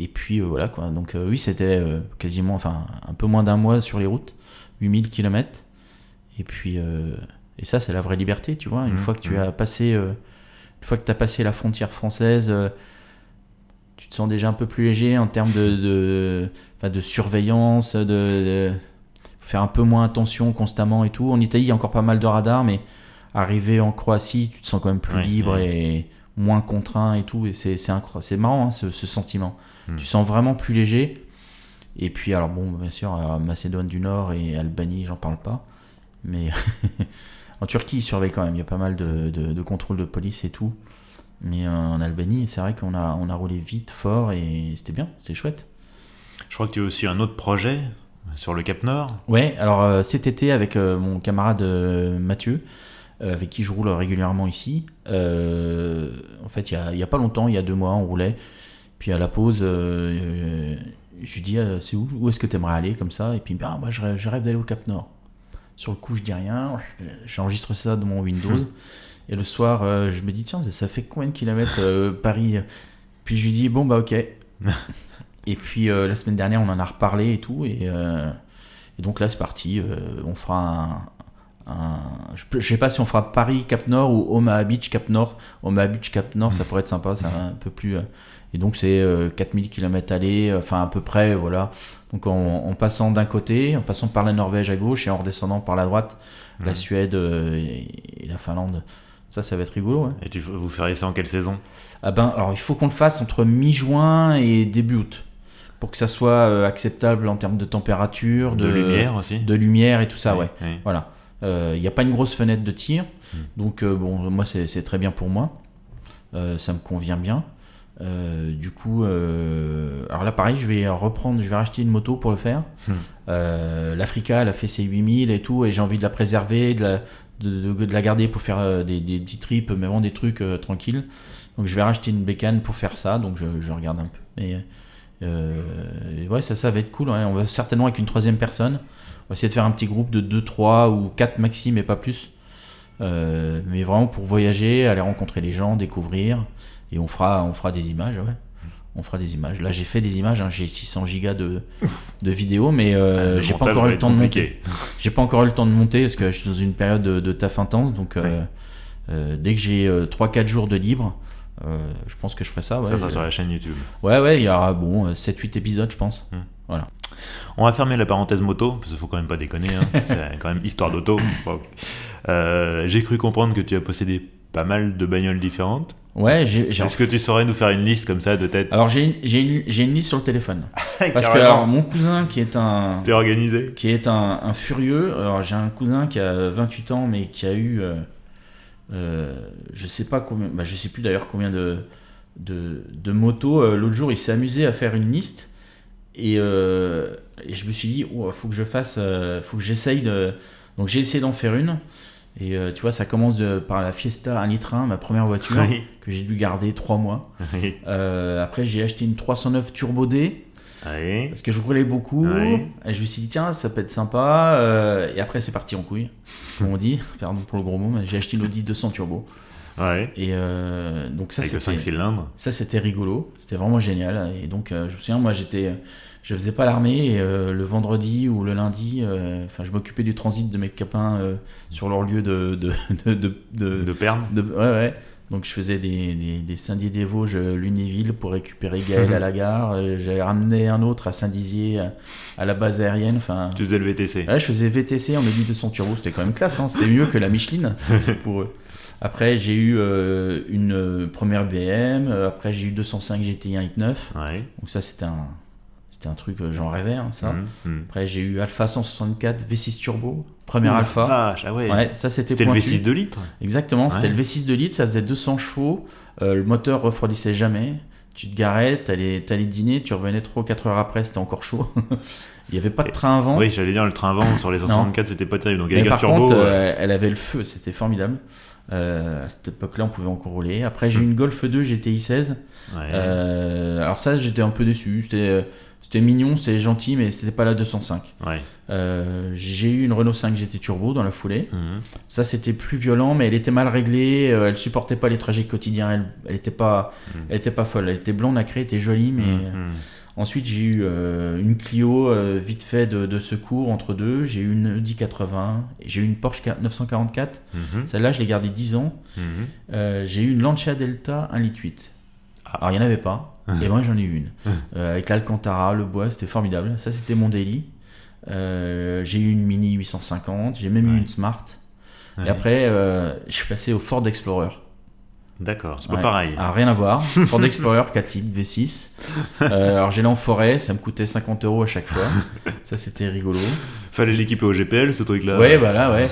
Et puis voilà quoi. Donc oui, c'était quasiment, enfin un peu moins d'un mois sur les routes, 8000 km. Et puis et ça c'est la vraie liberté, tu vois. Une Mhm, fois que tu mhm. as passé, euh, une fois que tu as passé la frontière française. euh, tu te sens déjà un peu plus léger en termes de, de, surveillance, de, de faire un peu moins attention constamment et tout. En Italie, il y a encore pas mal de radars, mais arrivé en Croatie, tu te sens quand même plus Ouais, libre ouais. et moins contraint et tout. Et c'est marrant hein, ce, ce sentiment. Hmm. Tu sens vraiment plus léger. Et puis, alors bon, bien sûr, alors, Macédoine du Nord et Albanie, j'en parle pas. Mais en Turquie, ils surveillent quand même. Il y a pas mal de, de, de contrôles de police et tout. Mais euh, en Albanie, c'est vrai qu'on a, on a roulé vite, fort et c'était bien, c'était chouette. Je crois que tu as aussi un autre projet sur le Cap Nord. Ouais, alors euh, cet été, avec euh, mon camarade euh, Mathieu, avec qui je roule régulièrement ici, en fait, il y a, pas longtemps, il y a deux mois, on roulait. Puis à la pause, je lui dis c'est où, où est-ce que tu aimerais aller comme ça? Et puis ah, moi je rêve, je rêve d'aller au Cap Nord. Sur le coup, je dis rien, j'enregistre ça dans mon Windows. Et le soir, euh, je me dis tiens, ça, fait combien de kilomètres euh, Paris? Puis je lui dis bon bah ok. et puis euh, la semaine dernière, on en a reparlé et tout. Et, Et donc là, c'est parti. on fera un, je, sais pas si on fera Paris Cap Nord ou Omaha Beach Cap Nord. Omaha Beach Cap Nord, ça pourrait être sympa, c'est un peu plus. Et donc c'est 4000 km aller, enfin à peu près, voilà. Donc en, passant d'un côté, en passant par la Norvège à gauche et en redescendant par la droite, la Suède et, la Finlande. Ça, ça va être rigolo. Et tu, vous ferez ça en quelle saison? Ah ben, alors il faut qu'on le fasse entre mi-juin et début août pour que ça soit euh, acceptable en termes de température, de, lumière aussi, de lumière et tout ça, ouais. Voilà. Euh, il n'y a pas une grosse fenêtre de tir, hmm. donc euh, bon, moi c'est très bien pour moi. ça me convient bien. Du coup, alors là pareil, je vais reprendre, je vais racheter une moto pour le faire. Hmm. L'Africa, elle a fait ses 8000 et tout, et j'ai envie de la préserver, de la, de, la garder pour faire des, des, petits trips, mais vraiment des trucs tranquilles. Donc je vais racheter une bécane pour faire ça, donc je, regarde un peu. Mais euh, ouais, ça, ça va être cool. On va certainement avec une troisième personne. On va essayer de faire un petit groupe de 2, 3 ou 4 maxi, mais pas plus. Euh, mais vraiment pour voyager, aller rencontrer les gens, découvrir. Et on fera, on fera des images, ouais. On fera des images. Là, j'ai fait des images, hein. j'ai 600 gigas de, de vidéos, mais euh, j'ai pas encore eu le temps de monter. J'ai pas encore eu le temps de monter parce que je suis dans une période de, de taf intense. Donc, dès que j'ai 3-4 jours de libre, euh, je pense que je ferai ça. Ouais, ça sera sur la chaîne YouTube. Ouais, ouais, il y aura bon, 7-8 épisodes, je pense. Hmm. Voilà. On va fermer la parenthèse moto, parce qu'il faut quand même pas déconner. Hein. C'est quand même histoire d'auto. Euh, j'ai cru comprendre que tu as possédé pas mal de bagnoles différentes. Ouais, j'ai. Est-ce que tu saurais nous faire une liste comme ça de tête Alors j'ai une, une, liste sur le téléphone. Parce que alors, mon cousin qui est un. T'es organisé Qui est un, un furieux. Alors j'ai un cousin qui a 28 ans mais qui a eu. Euh, euh, je sais pas combien, bah, je sais plus d'ailleurs combien de, de, motos. Euh, l'autre jour, il s'est amusé à faire une liste et, euh, et je me suis dit, oh, faut que je fasse, faut que j'essaye de. Donc j'ai essayé d'en faire une. Et tu vois, ça commence de, par la Fiesta 1 litre 1, ma première voiture, que j'ai dû garder 3 mois. après, j'ai acheté une 309 Turbo D. Parce que je roulais beaucoup. Et je me suis dit, tiens, ça peut être sympa. Euh, et après, c'est parti en couille, comme on dit. Pardon pour le gros mot, mais j'ai acheté une Audi 200 Turbo. Et euh, donc ça, c'était 5 cylindres. Ça, c'était rigolo. C'était vraiment génial. Et donc, euh, je me souviens, moi, j'étais, je faisais pas l'armée. Et le vendredi ou le lundi, enfin, je m'occupais du transit de mes copains sur leur lieu de de de de, de, de perme. ouais, ouais. Donc je faisais des, des, des Saint-Dié des Vosges, euh, Lunéville pour récupérer Gaël à la gare. Euh, j'avais ramené un autre à Saint-Dizier à, la base aérienne. Enfin, tu faisais le VTC Ouais, je faisais VTC en de son turbo. C'était quand même classe. Hein. C'était mieux que la Micheline pour eux. Après, j'ai eu euh, une première BM. Après, j'ai eu 205 GTI 1.9. Ouais. Donc ça, c'était un, c'était un truc, j'en rêvais, hein, ça. Mmh, mmh. Après, j'ai eu Alpha 164 V6 Turbo. Première Alpha. Vache, ah ouais. ouais. ça c'était le V6 de litre. Exactement, c'était le V6 de litre, ça faisait 200 chevaux, euh, le moteur refroidissait jamais. Tu te garais, t'allais, allais dîner, tu revenais 3 ou 4 heures après, c'était encore chaud. Il n'y avait pas de train avant. Oui, j'allais dire le train avant sur les 164, c'était pas terrible. Donc, Mais par turbo, contre, euh, elle avait le feu, c'était formidable. Euh, à cette époque-là, on pouvait encore rouler. Après, j'ai eu une Golf 2 GTI 16. alors ça, j'étais un peu déçu. C'était c'était mignon, c'est gentil, mais c'était pas la 205. Euh, j'ai eu une Renault 5 GT Turbo dans la foulée. Mhm. Ça, c'était plus violent, mais elle était mal réglée. Euh, elle supportait pas les trajets quotidiens. Elle, elle était pas, mhm. elle était pas folle. Elle était blonde, nacrée, elle était jolie, mais. Mhm. Ensuite, j'ai eu euh, une Clio vite fait de, secours entre deux. J'ai eu une Audi 80. J'ai eu une Porsche 944. Celle-là, je l'ai gardée 10 ans. j'ai eu une Lancia Delta 1 litre 8. Ah. Alors, il n'y en avait pas. Et moi, j'en ai eu une. Euh, avec l'Alcantara, le bois, c'était formidable. Ça, c'était mon daily. Euh, j'ai eu une Mini 850, j'ai même eu une Smart. Et après, euh, je suis passé au Ford Explorer. D'accord, c'est pas pareil. Ah, rien à voir. Ford Explorer 4 litres V6. alors j'ai en forêt, ça me coûtait 50 euros à chaque fois. Ça c'était rigolo. Fallait l'équiper au GPL ce truc-là. Ouais, voilà, ouais.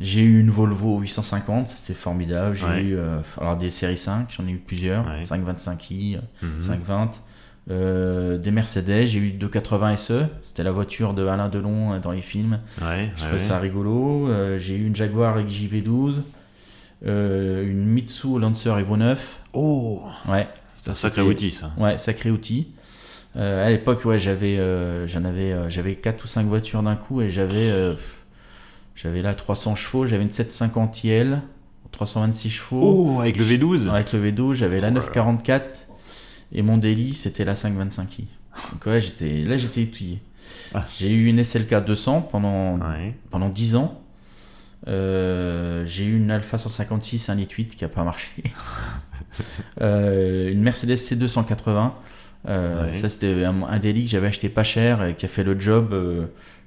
J'ai eu une Volvo 850, c'était formidable. J'ai eu euh, alors des séries 5, j'en ai eu plusieurs, 525i, 520. Euh, des Mercedes, j'ai eu 280 SE, c'était la voiture de Alain Delon euh, dans les films. je trouvais ça rigolo. j'ai eu une Jaguar XJV12, une Mitsu Lancer Evo 9. Oh Ouais. C'est un sacré outil ça. Ouais, sacré outil. à l'époque, ouais, j'avais, j'en avais, j'avais 4 ou 5 voitures d'un coup et j'avais j'avais là 300 chevaux, j'avais une 750 IL, 326 chevaux. Oh, avec le V12 Avec le V12, j'avais la 944 et mon daily c'était la 525i. Donc ouais, j'étais, là j'étais étuyé. Ah. J'ai eu une SLK 200 pendant, pendant 10 ans. Euh, j'ai eu une Alpha 156 1 litre 8 qui a pas marché. Euh, une Mercedes C280. Euh, ça, c'était un, un délit que j'avais acheté pas cher et qui a fait le job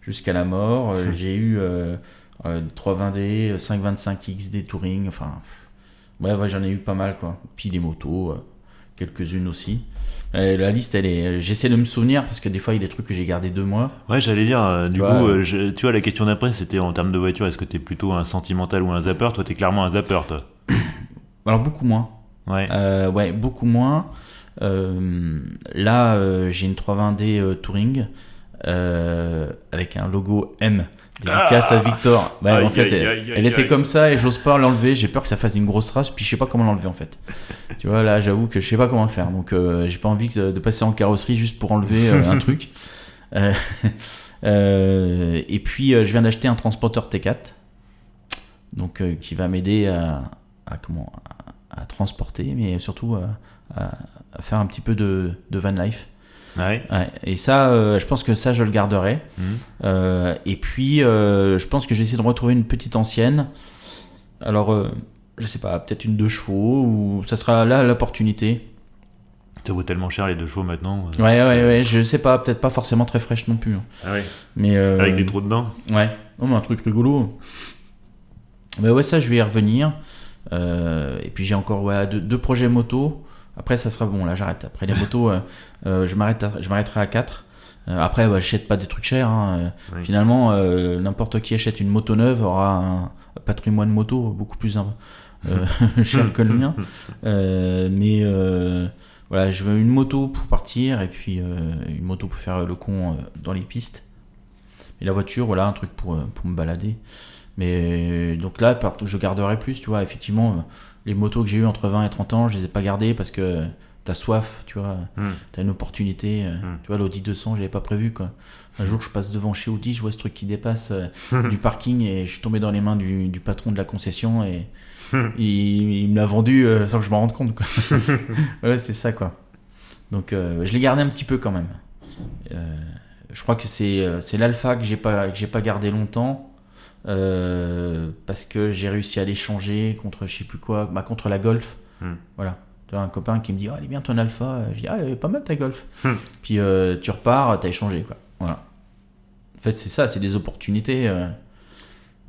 jusqu'à la mort. j'ai eu 320D, 525 XD Touring. Enfin, ouais, ouais j'en ai eu pas mal. quoi. Puis des motos, quelques-unes aussi. Euh, la liste, elle est. J'essaie de me souvenir parce que des fois, il y a des trucs que j'ai gardé deux mois. Ouais, j'allais dire. Euh, du coup, euh, tu vois, la question d'après, c'était en termes de voiture. Est-ce que t'es plutôt un sentimental ou un zapper? Toi, t'es clairement un zapper, toi. Alors beaucoup moins. Ouais. ouais, beaucoup moins. là, j'ai une 320D Touring avec un logo M Dédicace à Victor. Bah, en fait, elle, était comme ça et j'ose pas l'enlever. J'ai peur que ça fasse une grosse race, puis je sais pas comment l'enlever en fait. tu vois, là, j'avoue que je sais pas comment faire. Donc, euh, j'ai pas envie de passer en carrosserie juste pour enlever euh, un truc. Euh, et puis, je viens d'acheter un transporteur T4, donc qui va m'aider à, comment à, transporter, mais surtout à, faire un petit peu de, de van life. Ouais. Et ça, euh, je pense que ça, je le garderai. Mhm. Euh, et puis, euh, je pense que je vais essayer de retrouver une petite ancienne. Alors, je sais pas, peut-être une deux chevaux, ou ça sera là l'opportunité. Ça vaut tellement cher les deux chevaux maintenant. Ouais, ouais, ouais, je sais pas, peut-être pas forcément très fraîche non plus. Hein. Ah ouais. Mais, Avec des trous dedans Ouais, non, mais un truc rigolo. Mais ouais, ça, je vais y revenir. et puis j'ai encore ouais, deux, projets moto. Après, ça sera bon, là j'arrête. Après les motos, euh, euh, je m'arrêterai à 4. Euh, après, bah, j'achète pas des trucs chers. Hein. Finalement, n'importe qui achète une moto neuve aura un patrimoine moto beaucoup plus cher que le mien. mais voilà, je veux une moto pour partir et puis une moto pour faire le con dans les pistes. Et la voiture, voilà, un truc pour, pour me balader. Mais donc là, je garderai plus, tu vois, effectivement les motos que j'ai eues entre 20 et 30 ans, je les ai pas gardées parce que t'as soif, tu vois, hmm. t'as une opportunité. Euh, hmm. Tu vois, l'Audi 200, j'avais pas prévu quoi. Un jour, je passe devant chez Audi, je vois ce truc qui dépasse euh, hmm. du parking et je suis tombé dans les mains du, patron de la concession et il, me l'a vendu euh, sans que je m'en rende compte. Quoi. voilà, c'était ça quoi. Donc, je l'ai gardé un petit peu quand même. je crois que c'est l'Alpha que j'ai pas que j'ai pas gardé longtemps. Euh, parce que j'ai réussi à l'échanger contre je sais plus quoi, bah, contre la Golf. Hmm. Voilà. Tu as un copain qui me dit, oh, elle est bien ton Alpha. Je dis, ah, elle est pas mal ta Golf. Hmm. Puis euh, tu repars, tu as échangé. Quoi. Voilà. En fait, c'est ça, c'est des opportunités. Euh.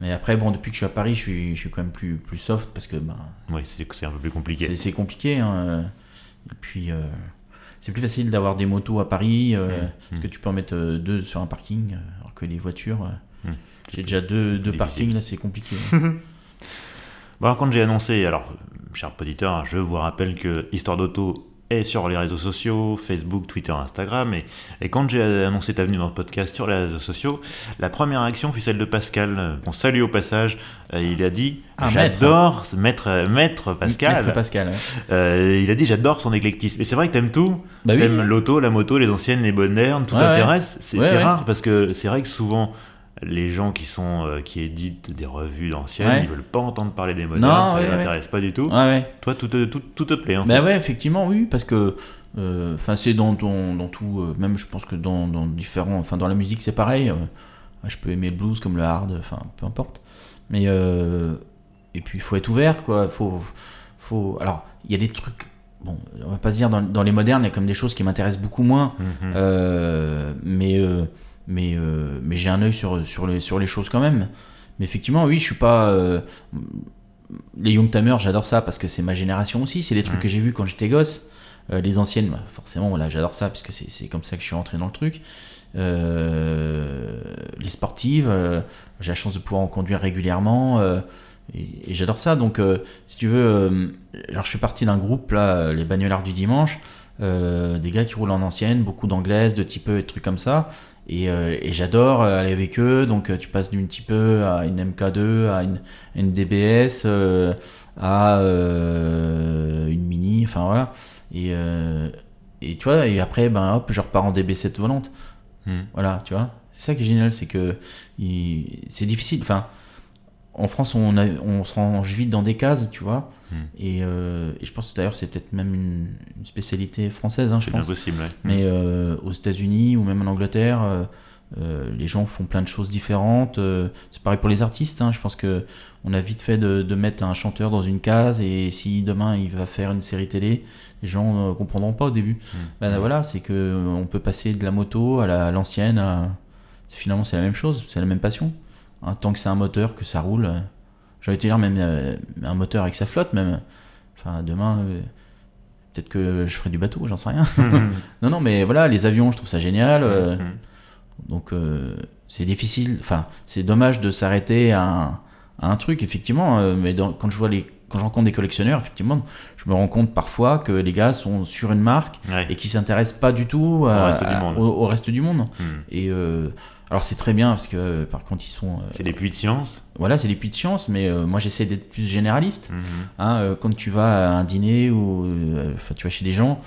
Mais après, bon, depuis que je suis à Paris, je suis, je suis quand même plus, plus soft parce que. Bah, oui, c'est un peu plus compliqué. C'est compliqué. Hein. Et puis, c'est plus facile d'avoir des motos à Paris, hmm. parce que tu peux en mettre deux sur un parking, alors que les voitures. J'ai déjà deux, deux parkings, là c'est compliqué. bon, alors, quand j'ai annoncé, alors, cher auditeur, je vous rappelle que Histoire d'Auto est sur les réseaux sociaux, Facebook, Twitter, Instagram. Et, et quand j'ai annoncé ta venue dans le podcast sur les réseaux sociaux, la première réaction fut celle de Pascal. On salue au passage. Euh, il a dit ah, J'adore, maître, maître, Pascal. Maître Pascal euh, il a dit J'adore son éclectisme. Et c'est vrai que t'aimes tout. Bah t'aimes l'auto, la moto, les anciennes, les modernes, tout t'intéresse. C'est rare parce que c'est vrai que souvent les gens qui sont euh, qui éditent des revues d'anciennes, ils veulent pas entendre parler des modernes, ça les intéresse pas du tout. Toi, tout te, tout, tout te plaît. En ben ouais, effectivement, oui, parce que euh, enfin c'est dans, dans, dans, tout, euh, même je pense que dans, dans différents, enfin dans la musique c'est pareil. je peux aimer le blues comme le hard, enfin peu importe. Mais et puis il faut être ouvert, quoi. Faut, faut. Alors il y a des trucs bon, on va pas se dire dans, dans, les modernes, il y a comme des choses qui m'intéressent beaucoup moins. Mm-hmm. mais mais, euh, mais j'ai un œil sur, sur, les, sur les choses quand même. Mais effectivement, oui, je suis pas. Euh, les Youngtimers, j'adore ça parce que c'est ma génération aussi. C'est des trucs que j'ai vus quand j'étais gosse. Euh, les anciennes, bah, forcément, voilà, j'adore ça parce que c'est comme ça que je suis rentré dans le truc. les sportives, j'ai la chance de pouvoir en conduire régulièrement. et, j'adore ça. Donc, si tu veux, alors je suis parti d'un groupe, là, les bagnolards du dimanche. des gars qui roulent en ancienne, beaucoup d'anglaises, de type E et trucs comme ça. Euh, et, j'adore euh, aller avec eux. Donc euh, tu passes d'une petit peu à une MK2, à une, DBS, à une Mini, enfin voilà. Et, et tu vois, et après, ben hop, je repars en DB7 volante. Hmm. Voilà, tu vois. C'est ça qui est génial, c'est que c'est difficile. Enfin, en France, on, on se range vite dans des cases, tu vois. Hmm. Euh, et, je pense d'ailleurs, c'est peut-être même une, spécialité française, hein, je pense. possible, Mais euh, aux États-Unis ou même en Angleterre, les gens font plein de choses différentes. c'est pareil pour les artistes. Hein. Je pense que on a vite fait de, mettre un chanteur dans une case et si demain il va faire une série télé, les gens ne comprendront pas au début. Mmh. Ben, voilà, c'est que on peut passer de la moto à l'ancienne. finalement, c'est la même chose, c'est la même passion. Hein, tant que c'est un moteur, que ça roule. J'aurais été dire même un moteur avec sa flotte même. Enfin, demain, euh, peut-être que je ferai du bateau, j'en sais rien. Mhm. non, non, mais voilà, les avions, je trouve ça génial. Euh, mhm. donc, euh, c'est difficile. Enfin, c'est dommage de s'arrêter à, un truc, effectivement. mais quand je vois les quand je rencontre des collectionneurs, effectivement, je me rends compte parfois que les gars sont sur une marque et qui s'intéressent pas du tout au, reste du monde. Mhm. Et alors c'est très bien parce que par contre ils sont. c'est des puits de science. Voilà, c'est des puits de science, mais euh, moi j'essaie d'être plus généraliste. Mhm. Hein, euh, quand tu vas à un dîner ou euh, tu vas chez des gens,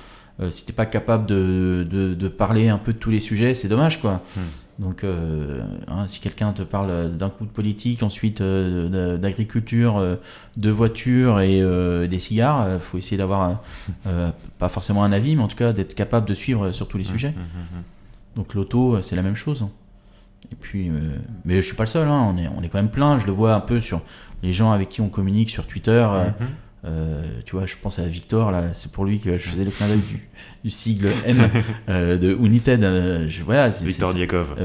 si t'es pas capable de, de, parler un peu de tous les sujets, c'est dommage quoi. Mhm. Donc hein, si quelqu'un te parle d'un coup de politique, ensuite d'agriculture, de voitures et des cigares, il faut essayer d'avoir pas forcément un avis, mais en tout cas d'être capable de suivre sur tous les mhm. sujets. Donc l'auto, c'est la même chose. Et puis, euh, mais je suis pas le seul, hein. on, est, on est quand même plein. Je le vois un peu sur les gens avec qui on communique sur Twitter. Euh, mhm. euh, tu vois, je pense à Victor, là, c'est pour lui que je faisais le clin d'œil du, sigle M de United. Je, voilà, Victor Diakov.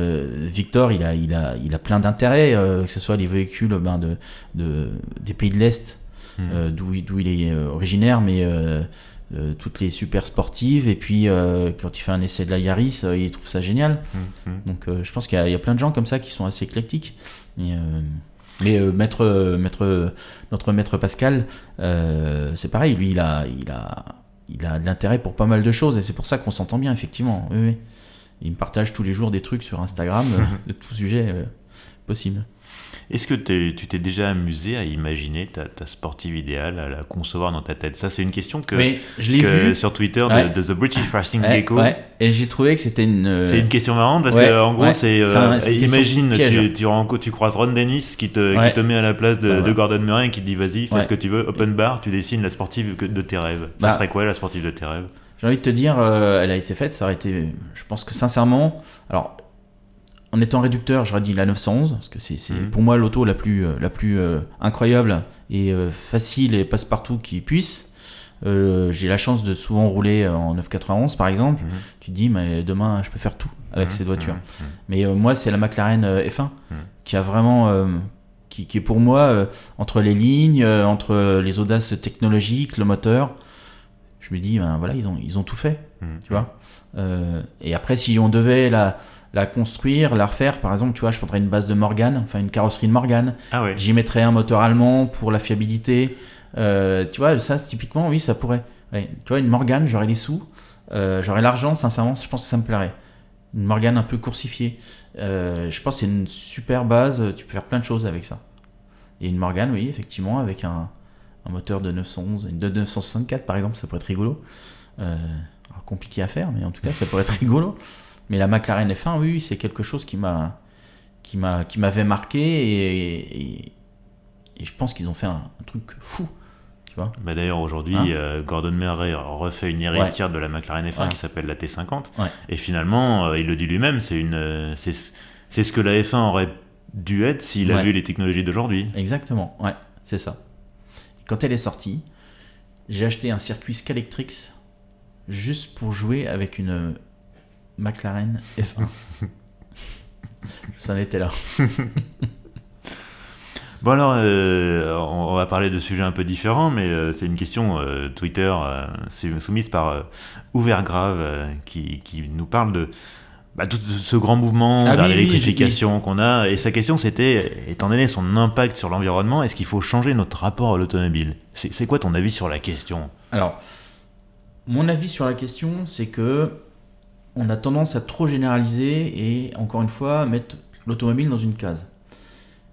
Victor, il a, il a, il a plein d'intérêts, que ce soit les véhicules ben, de, de, des pays de l'Est, mhm. d'où il est originaire, mais euh, toutes les super sportives et puis euh, quand il fait un essai de la Yaris euh, il trouve ça génial. Mhm. donc je pense qu'il y, a plein de gens comme ça qui sont assez éclectiques. Mais, mais maître, maître, notre maître Pascal c'est pareil lui il a, il a, il a de l'intérêt pour pas mal de choses et c'est pour ça qu'on s'entend bien effectivement. Il me partage tous les jours des trucs sur Instagram de tout sujet possible est-ce que tu t'es déjà amusé à imaginer ta, sportive idéale, à la concevoir dans ta tête? Ça, c'est une question que, je vu sur Twitter de, The British Racing ouais, Et j'ai trouvé que c'était une. Euh, c'est une question marrante parce que en gros, c'est euh, imagine tu, tu, tu, croises Ron Dennis qui te, qui te met à la place de, bah, Gordon Murray et qui te dit vas-y, fais ce que tu veux, open bar, tu dessines la sportive de tes rêves. ça bah. serait quoi la sportive de tes rêves? J'ai envie de te dire, euh, elle a été faite, ça aurait été, je pense que sincèrement, alors en étant réducteur, j'aurais dit la 911, parce que c'est mhm. pour moi l'auto la plus, euh, la plus euh, incroyable et euh, facile et passe-partout qui puisse. J'ai la chance de souvent rouler en 991 par exemple. Mhm. Tu te dis, mais demain je peux faire tout avec mhm. cette voiture. Mais moi, c'est la McLaren F1 qui a vraiment. Qui, qui, est pour moi entre les lignes, entre les audaces technologiques, le moteur. Je me dis, ben voilà, ils ont, ils ont tout fait. Tu vois et après, si on devait la la construire, la refaire. Par exemple, tu vois, je prendrais une base de Morgan, enfin une carrosserie de Morgan. Ah J'y mettrais un moteur allemand pour la fiabilité. Euh, tu vois, ça, typiquement, oui, ça pourrait. Tu vois, une Morgan, j'aurais les sous, euh, j'aurais l'argent, sincèrement, je pense que ça me plairait. Une Morgan un peu coursifiée. Euh, je pense que c'est une super base, tu peux faire plein de choses avec ça. Et une Morgan, oui, effectivement, avec un, moteur de 911, une de 964 par exemple, ça pourrait être rigolo. compliqué à faire, mais en tout cas, ça pourrait être rigolo. Mais la McLaren F1, oui, c'est quelque chose qui m'a qui m'a qui m'avait marqué et, et, je pense qu'ils ont fait un, truc fou. Tu vois bah D'ailleurs, aujourd'hui, hein euh, Gordon Murray refait une héritière de la McLaren F1 qui s'appelle la T50. Et finalement, euh, il le dit lui-même, c'est une euh, c'est ce que la F1 aurait dû être s'il a vu les technologies d'aujourd'hui. Exactement, ouais, c'est ça. Quand elle est sortie, j'ai acheté un circuit Scalectrix juste pour jouer avec une McLaren F1. Ça en était là. Bon alors, euh, on va parler de sujets un peu différents, mais euh, c'est une question euh, Twitter soumise par Ouvergrave qui, qui, nous parle de bah, tout ce grand mouvement ah vers l'électrification qu'on a. Et sa question c'était, étant donné son impact sur l'environnement, est-ce qu'il faut changer notre rapport à l'automobile? C'est quoi ton avis sur la question? Alors, mon avis sur la question, c'est que on a tendance à trop généraliser et encore une fois mettre l'automobile dans une case.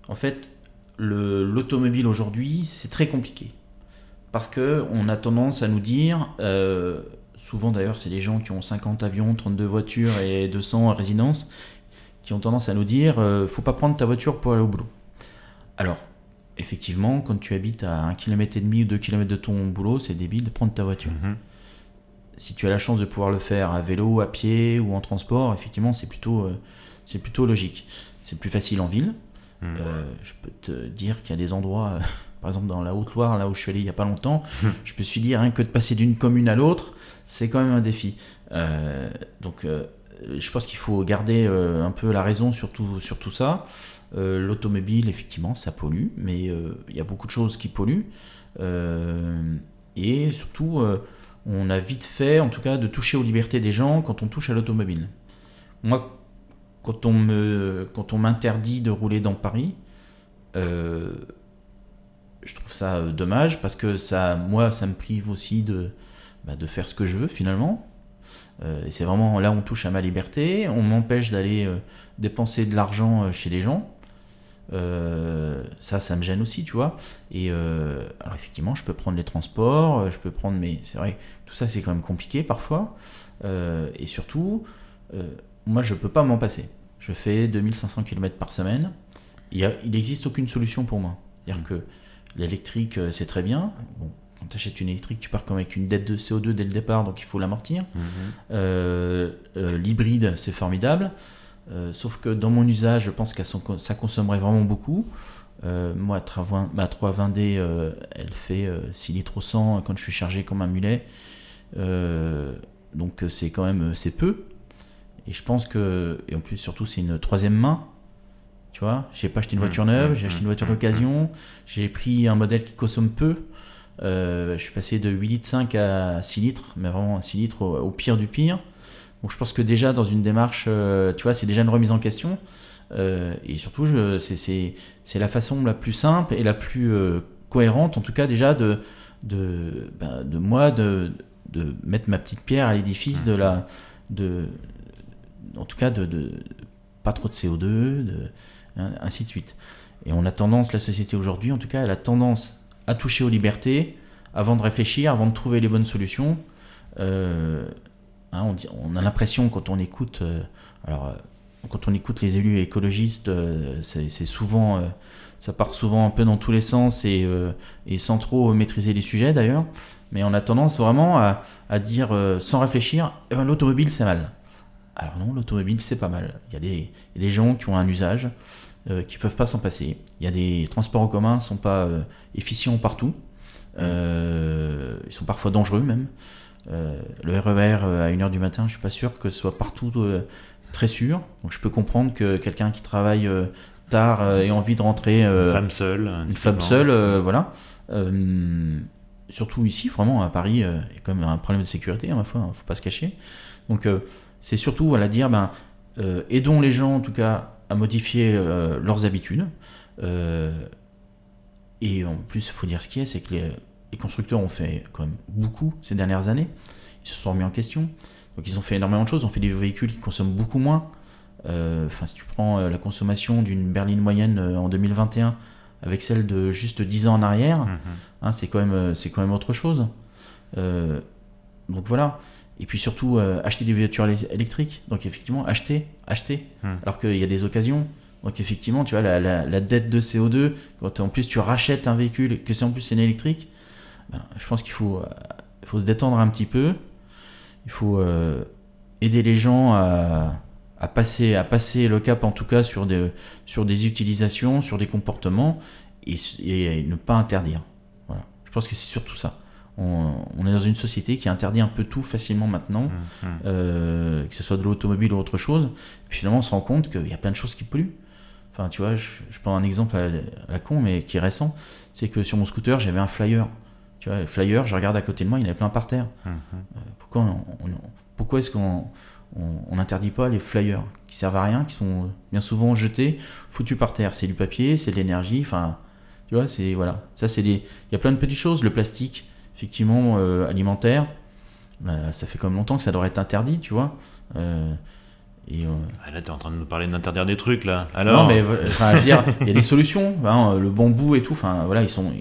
En fait, l'automobile aujourd'hui, c'est très compliqué. Parce que on a tendance à nous dire, euh, souvent d'ailleurs c'est les gens qui ont 50 avions, 32 voitures et 200 résidences, qui ont tendance à nous dire, euh, faut pas prendre ta voiture pour aller au boulot. Alors, effectivement, quand tu habites à 1 km ou 2 km de ton boulot, c'est débile de prendre ta voiture. Mhm si tu as la chance de pouvoir le faire à vélo, à pied ou en transport, effectivement, c'est plutôt, euh, c'est plutôt logique. C'est plus facile en ville. Hmm. je peux te dire qu'il y a des endroits, par exemple dans la Haute-Loire, là où je suis allé il n'y a pas longtemps, je me suis dit rien que de passer d'une commune à l'autre, c'est quand même un défi. donc je pense qu'il faut garder un peu la raison sur tout, sur tout ça. L'automobile, effectivement, ça pollue, mais il y a beaucoup de choses qui polluent. et surtout, on a vite fait, en tout cas, de toucher aux libertés des gens quand on touche à l'automobile. Moi, quand on me, quand on m'interdit de rouler dans Paris, euh, je trouve ça euh, dommage parce que ça, moi, ça me prive aussi de, bah, faire ce que je veux finalement. Euh, et c'est vraiment là on touche à ma liberté. On m'empêche d'aller dépenser de l'argent chez les gens. ça, ça me gêne aussi, tu vois. Et alors effectivement, je peux prendre les transports, je peux prendre, mais c'est vrai, tout ça c'est quand même compliqué parfois. et surtout, moi, je peux pas m'en passer. Je fais 2500 km par semaine. Il, n'existe aucune solution pour moi. C'est-à-dire que l'électrique, euh, c'est très bien. Bon, quand tu achètes une électrique, tu pars comme avec une dette de CO2 dès le départ, donc il faut l'amortir. Mhm. Euh, euh, l'hybride, c'est formidable. sauf que dans mon usage, je pense que ça consommerait vraiment beaucoup. moi, ma 320D, elle fait 6 litres au 100 quand je suis chargé comme un mulet. Donc c'est quand même c'est peu. Et je pense que, et en plus, surtout, c'est une troisième main. Tu vois, j'ai pas acheté une voiture mmh, neuve, mmh, j'ai acheté une voiture mmh, d'occasion, j'ai pris un modèle qui consomme peu. Euh, je suis passé de 8 litres 5 à 6 litres, mais vraiment 6 litres au, pire du pire. Donc je pense que déjà dans une démarche, euh, tu vois, c'est déjà une remise en question. Euh, et surtout, c'est la façon la plus simple et la plus cohérente, en tout cas déjà de, de, ben, de moi, de, de mettre ma petite pierre à l'édifice de la, de, en tout cas de, pas trop de CO2, de, hein, ainsi de suite. Et on a tendance, la société aujourd'hui, en tout cas, elle a tendance à toucher aux libertés avant de réfléchir, avant de trouver les bonnes solutions. Euh, hein, on, on, a l'impression quand on écoute, euh, alors euh, quand on écoute les élus écologistes, c'est souvent, ça part souvent un peu dans tous les sens et, et sans trop maîtriser les sujets d'ailleurs. Mais on a tendance vraiment à, à dire sans réfléchir, eh ben, l'automobile c'est mal. Alors non, l'automobile, c'est pas mal. Il y, a des, des gens qui ont un usage, euh, qui ne peuvent pas s'en passer. Il y a des transports en commun ne sont pas euh, efficients partout. Euh, ils sont parfois dangereux même. le RER e à 1h du matin, je suis pas sûr que ce soit partout très sûr. Donc je peux comprendre que quelqu'un qui travaille tard ait envie de rentrer. une femme seule. Une femme seule, voilà. Surtout ici, vraiment, à Paris, il y a quand même un problème de sécurité, à ma foi, il ne faut pas se cacher. Donc c'est surtout voilà, dire ben, euh, aidons les gens en tout cas à modifier euh, leurs habitudes. Euh, et en plus, il faut dire ce qui est, c'est que les, constructeurs ont fait quand même beaucoup ces dernières années. Ils se sont remis en question. Donc ils ont fait énormément de choses. Ils ont fait des véhicules qui consomment beaucoup moins. Enfin, si tu prends la consommation d'une berline moyenne en 2021 avec celle de juste 10 ans en arrière, mhm. hein, c'est quand, même, quand même autre chose. donc voilà. Et puis surtout, euh, acheter des voitures électriques. Donc effectivement, acheter, acheter. Hmm. Alors qu'il y a des occasions. Donc effectivement, tu vois, la, la, dette de CO2, quand en plus tu rachètes un véhicule, que c'est en plus c'est électrique, ben, je pense qu'il faut, euh, faut se détendre un petit peu. Il faut euh, aider les gens à, à, passer, à passer le cap, en tout cas, sur des, sur des utilisations, sur des comportements, et, et ne pas interdire. Voilà. Je pense que c'est surtout ça on, est dans une société qui interdit un peu tout facilement maintenant, mmh, mmh. Euh, que ce soit de l'automobile ou autre chose. finalement, on se rend compte qu'il y a plein de choses qui polluent. Enfin, tu vois, je, prends un exemple à, la con, mais qui est récent. C'est que sur mon scooter, j'avais un flyer. Tu vois, le flyer, je regarde à côté de moi, il est plein par terre. Mmh, euh, pourquoi pourquoi est-ce qu'on n'interdit pas les flyers qui servent à rien, qui sont bien souvent jetés, foutus par terre C'est du papier, c'est de l'énergie, enfin, tu vois, c'est voilà. Ça, c'est des. Il y a plein de petites choses. Le plastique, effectivement euh, alimentaire, bah, ça fait comme longtemps que ça devrait être interdit, tu vois. Euh, et, euh, ah, là, tu es en train de nous parler d'interdire des trucs, là. Alors... Non, mais je veux dire, il y a des solutions. Hein, le bambou et tout, enfin, voilà, ils sont,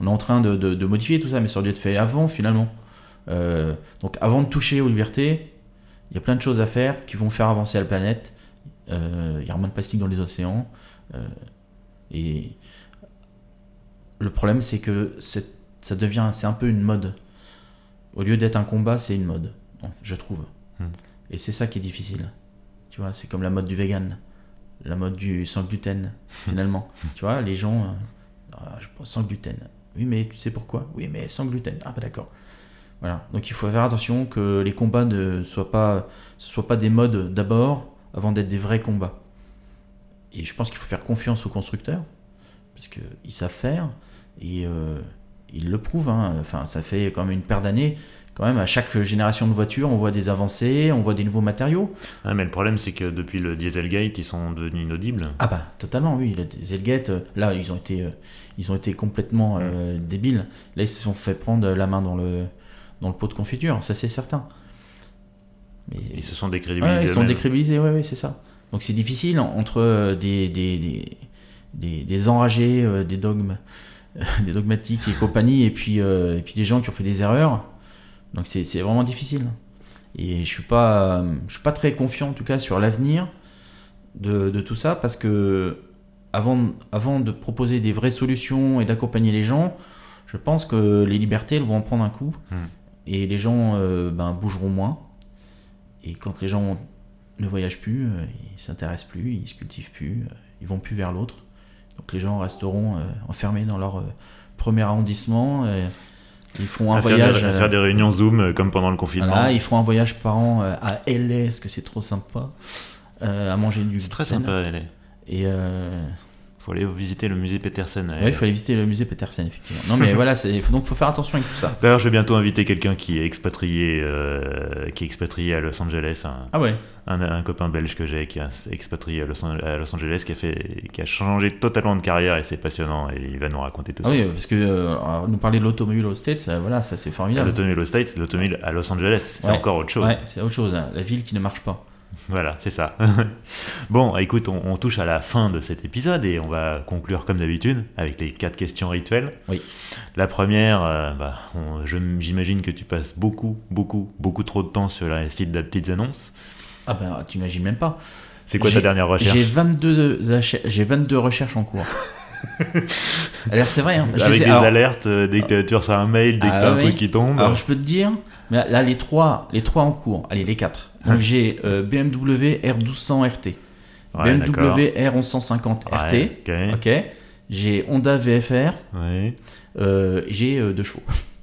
on est en train de, de, modifier tout ça, mais ça aurait dû être fait avant, finalement. donc, avant de toucher aux libertés, il y a plein de choses à faire qui vont faire avancer la planète. Il y a moins de plastique dans les océans. et le problème, c'est que ça devient, c'est un peu une mode. Au lieu d'être un combat, c'est une mode, je trouve. Hmm. Et c'est ça qui est difficile. Tu vois, c'est comme la mode du vegan. la mode du sans gluten, finalement. tu vois, les gens, ah, je pense sans gluten. Oui, mais tu sais pourquoi? Oui, mais sans gluten. Ah, bah d'accord. Voilà. Donc il faut faire attention que les combats ne soient pas, soient pas des modes d'abord avant d'être des vrais combats. Et je pense qu'il faut faire confiance aux constructeurs, parce qu'ils savent faire, et euh, ils le prouvent. Hein. Enfin, ça fait quand même une paire d'années. Quand même, à chaque génération de voitures, on voit des avancées, on voit des nouveaux matériaux. Ah, mais le problème, c'est que depuis le Dieselgate, ils sont devenus inaudibles. Ah bah, totalement, oui. Le Dieselgate, euh, là, ils ont été, euh, ils ont été complètement mm. débiles. Là, ils se sont fait prendre la main dans le, dans le pot de confiture, ça c'est certain. Mais, ils se sont décrédibilisés. ils sont décrédibilisés, oui, c'est ça. Donc c'est difficile entre des, des, des, des, enragés, des dogmes des dogmatiques et compagnie, et puis, euh, et puis des gens qui ont fait des erreurs. Donc c'est vraiment difficile. Et je suis pas, je suis pas très confiant en tout cas sur l'avenir de, de, tout ça parce que avant, avant de proposer des vraies solutions et d'accompagner les gens, je pense que les libertés elles vont en prendre un coup hmm. Et les gens euh, ben, bougeront moins. Et quand les gens ne voyagent plus, euh, ils s'intéressent plus, ils se cultivent plus, ils vont plus vers l'autre. Donc les gens resteront euh, enfermés dans leur euh, premier arrondissement. ils feront un voyage. Faire des, faire des réunions Zoom euh, comme pendant le confinement. ils feront un voyage par an à LA, parce que c'est trop sympa. à manger du. C'est très sympa, LA. Et faut aller visiter le musée Petersen. Oui, il faut aller visiter le musée Petersen, effectivement. Non, mais voilà, faut, donc il faut faire attention avec tout ça. D'ailleurs, je vais bientôt inviter quelqu'un qui est expatrié, euh, qui est expatrié à Los Angeles. Un, ah ouais. Un, copain belge que j'ai qui est expatrié à Los, Angeles, qui a fait, qui a changé totalement de carrière et c'est passionnant et il va nous raconter tout ah ça. Oui, parce que euh, nous parler de l'automobile aux States, voilà, ça c'est formidable. L'automobile aux States, l'automobile à Los Angeles, c'est encore autre chose. Ouais, c'est autre chose. Hein. La ville qui ne marche pas. Voilà, c'est ça. bon, écoute, on, touche à la fin de cet épisode et on va conclure comme d'habitude avec les quatre questions rituelles. Oui. La première, euh, bah, j'imagine que tu passes beaucoup, beaucoup, beaucoup trop de temps sur les sites de petites annonces. Ah bah, tu imagines même pas. C'est quoi ta dernière recherche? J'ai 22, j'ai 22 recherches en cours. Alors c'est vrai. Hein. Avec des alertes, euh, dès que tu reçois un mail, dès que ah tu as un truc qui tombe. Alors je peux te dire, là les trois, les trois en cours, allez les quatre. Donc j'ai BMW R1200 RT, BMW R1150 RT, ok. J'ai Honda VFR, euh, j'ai euh, deux chevaux.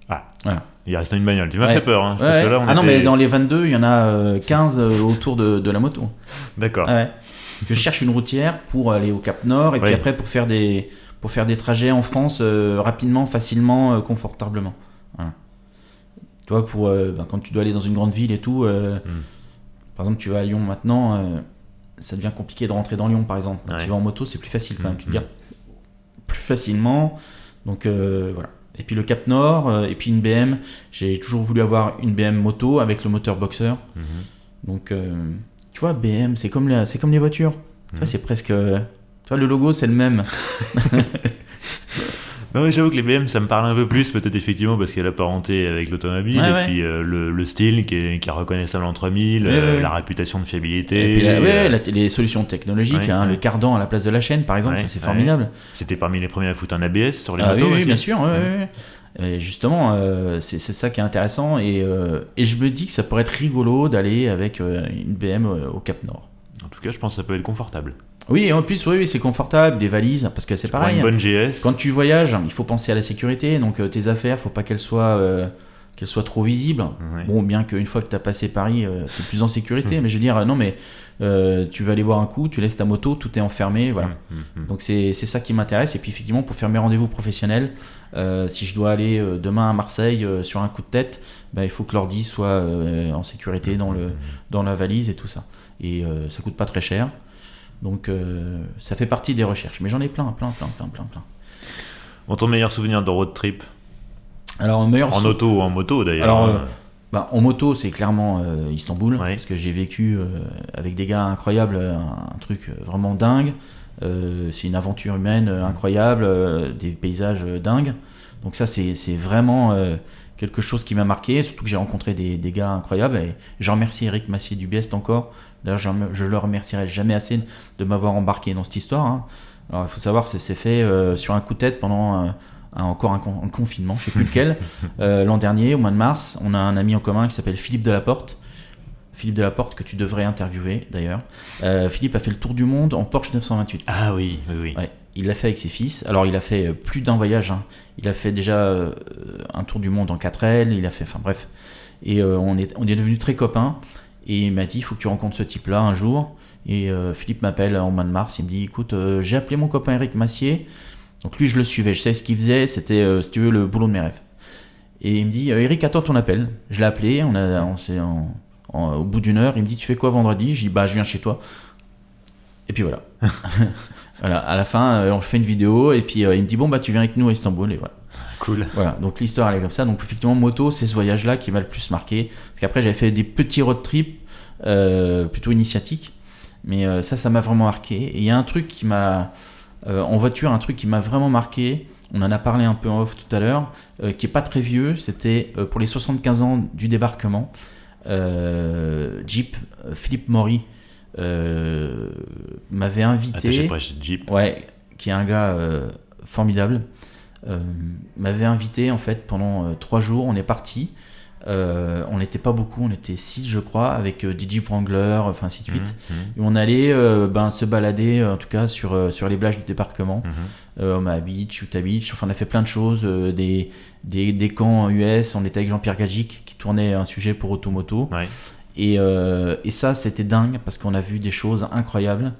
Ah, voilà. Il reste une bagnole, tu m'as fait peur. Hein, ah non, mais dans les 22, il y en a 15 euh, autour de, de la moto. D'accord. Parce que je cherche une routière pour aller au Cap Nord et puis après pour faire des, pour faire des trajets en France rapidement, facilement, confortablement. Tu vois, pour, ben, quand tu dois aller dans une grande ville et tout, hmm. Par exemple, tu vas à Lyon maintenant, euh, ça devient compliqué de rentrer dans Lyon, par exemple. Tu vas en moto, c'est plus facile quand même. Tu te mm-hmm. plus facilement. Donc euh, voilà. Et puis le Cap Nord, euh, et puis une BM. J'ai toujours voulu avoir une BM moto avec le moteur boxer. Mm-hmm. Donc tu vois, BM, c'est comme, c'est comme les voitures. Mm-hmm. c'est presque. Tu vois, le logo, c'est le même. Non, mais j'avoue que les BM, ça me parle un peu plus, peut-être effectivement, parce qu'il y a la parenté avec l'automobile, et puis euh, le, style qui est, qui est, reconnaissable entre mille, euh, la réputation de fiabilité. Et puis euh, les solutions technologiques, hein, le cardan à la place de la chaîne, par exemple, c'est formidable. C'était parmi les premiers à foutre un ABS sur les ah, motos. Oui, bien sûr. Et justement, c'est ça qui est intéressant, et, et je me dis que ça pourrait être rigolo d'aller avec une BM au Cap Nord. En tout cas, je pense que ça peut être confortable. Oui, en plus, oui, c'est confortable, des valises, parce que c'est pareil. Une bonne GS. Quand tu voyages, il faut penser à la sécurité, donc euh, tes affaires, faut pas qu'elles soient, euh, qu'elles soient trop visibles. Bon, bien qu'une fois que tu as passé Paris, euh, tu es plus en sécurité, mais je veux dire, non, mais tu vas aller boire un coup, tu laisses ta moto, tout est enfermé, voilà. Hum, hum, hum. Donc c'est ça qui m'intéresse, et puis effectivement, pour faire mes rendez-vous professionnels, si je dois aller demain à Marseille sur un coup de tête, bah, il faut que l'ordi soit en sécurité dans, le, dans la valise et tout ça. Et ça coûte pas très cher. Donc euh, ça fait partie des recherches. Mais j'en ai plein, plein, plein, plein, plein, plein. Bon, ton meilleur souvenir de road trip Alors, meilleur En auto ou en moto d'ailleurs Alors, euh, bah, en moto, c'est clairement euh, Istanbul, parce que j'ai vécu avec des gars incroyables, un, truc vraiment dingue. c'est une aventure humaine incroyable, des paysages dingues. Donc ça, c'est vraiment quelque chose qui m'a marqué, surtout que j'ai rencontré des, des, gars incroyables. Et j'en remercie Eric Massier du Biest encore D'ailleurs, je, le remercierai jamais assez de m'avoir embarqué dans cette histoire. Hein. Alors, il faut savoir c'est fait euh, sur un coup de tête pendant encore un, confinement, je sais plus lequel. Euh, l'an dernier, au mois de mars, on a un ami en commun qui s'appelle Philippe Delaporte. Philippe Delaporte, que tu devrais interviewer d'ailleurs. Philippe a fait le tour du monde en Porsche 928. Ah oui, oui, oui. Ouais, il l'a fait avec ses fils. Alors, il a fait plus d'un voyage. Hein. Il a fait déjà un tour du monde en 4L. Il a fait, enfin bref. Et on, est, on est devenus très copains. Et il m'a dit, il faut que tu rencontres ce type-là un jour. Et Philippe m'appelle en mois de mars. Il me dit, écoute, j'ai appelé mon copain Eric Massier. Donc lui, je le suivais. Je savais ce qu'il faisait. C'était, si tu veux, le boulot de mes rêves. Et il me dit euh, Eric, attends ton appel. Je l'ai appelé, on a, on au bout d'une heure, il me dit Tu fais quoi vendredi? Je dis Bah, je viens chez toi. Et puis voilà. voilà, à la fin, euh, on fait une vidéo, et puis euh, il me dit Bon, bah, tu viens avec nous à Istanbul, et voilà. Cool. Voilà, donc l'histoire elle est comme ça. Donc effectivement, moto, c'est ce voyage-là qui m'a le plus marqué. Parce qu'après, j'avais fait des petits road trips, plutôt initiatiques. Mais ça, ça m'a vraiment marqué. Et il y a un truc qui m'a. en voiture, un truc qui m'a vraiment marqué, on en a parlé un peu en off tout à l'heure, euh, qui est pas très vieux, c'était euh, pour les 75 ans du débarquement. Euh, Jeep, Philippe Maury m'avait invité. Jeep. Ouais, qui est un gars formidable. M'avait invité en fait pendant trois jours. On est parti. Euh, on n'était pas beaucoup, on était 6 je crois, avec euh, DJ Wrangler, enfin ainsi de suite. Mmh, mmh. Et on allait euh, ben, se balader, en tout cas sur, sur les plages du débarquement, mmh. Omaha Beach, Utah Beach, enfin on a fait plein de choses, des, des, des, camps US, on était avec Jean-Pierre Gagic qui tournait un sujet pour Automoto. Et, et, ça c'était dingue parce qu'on a vu des choses incroyables.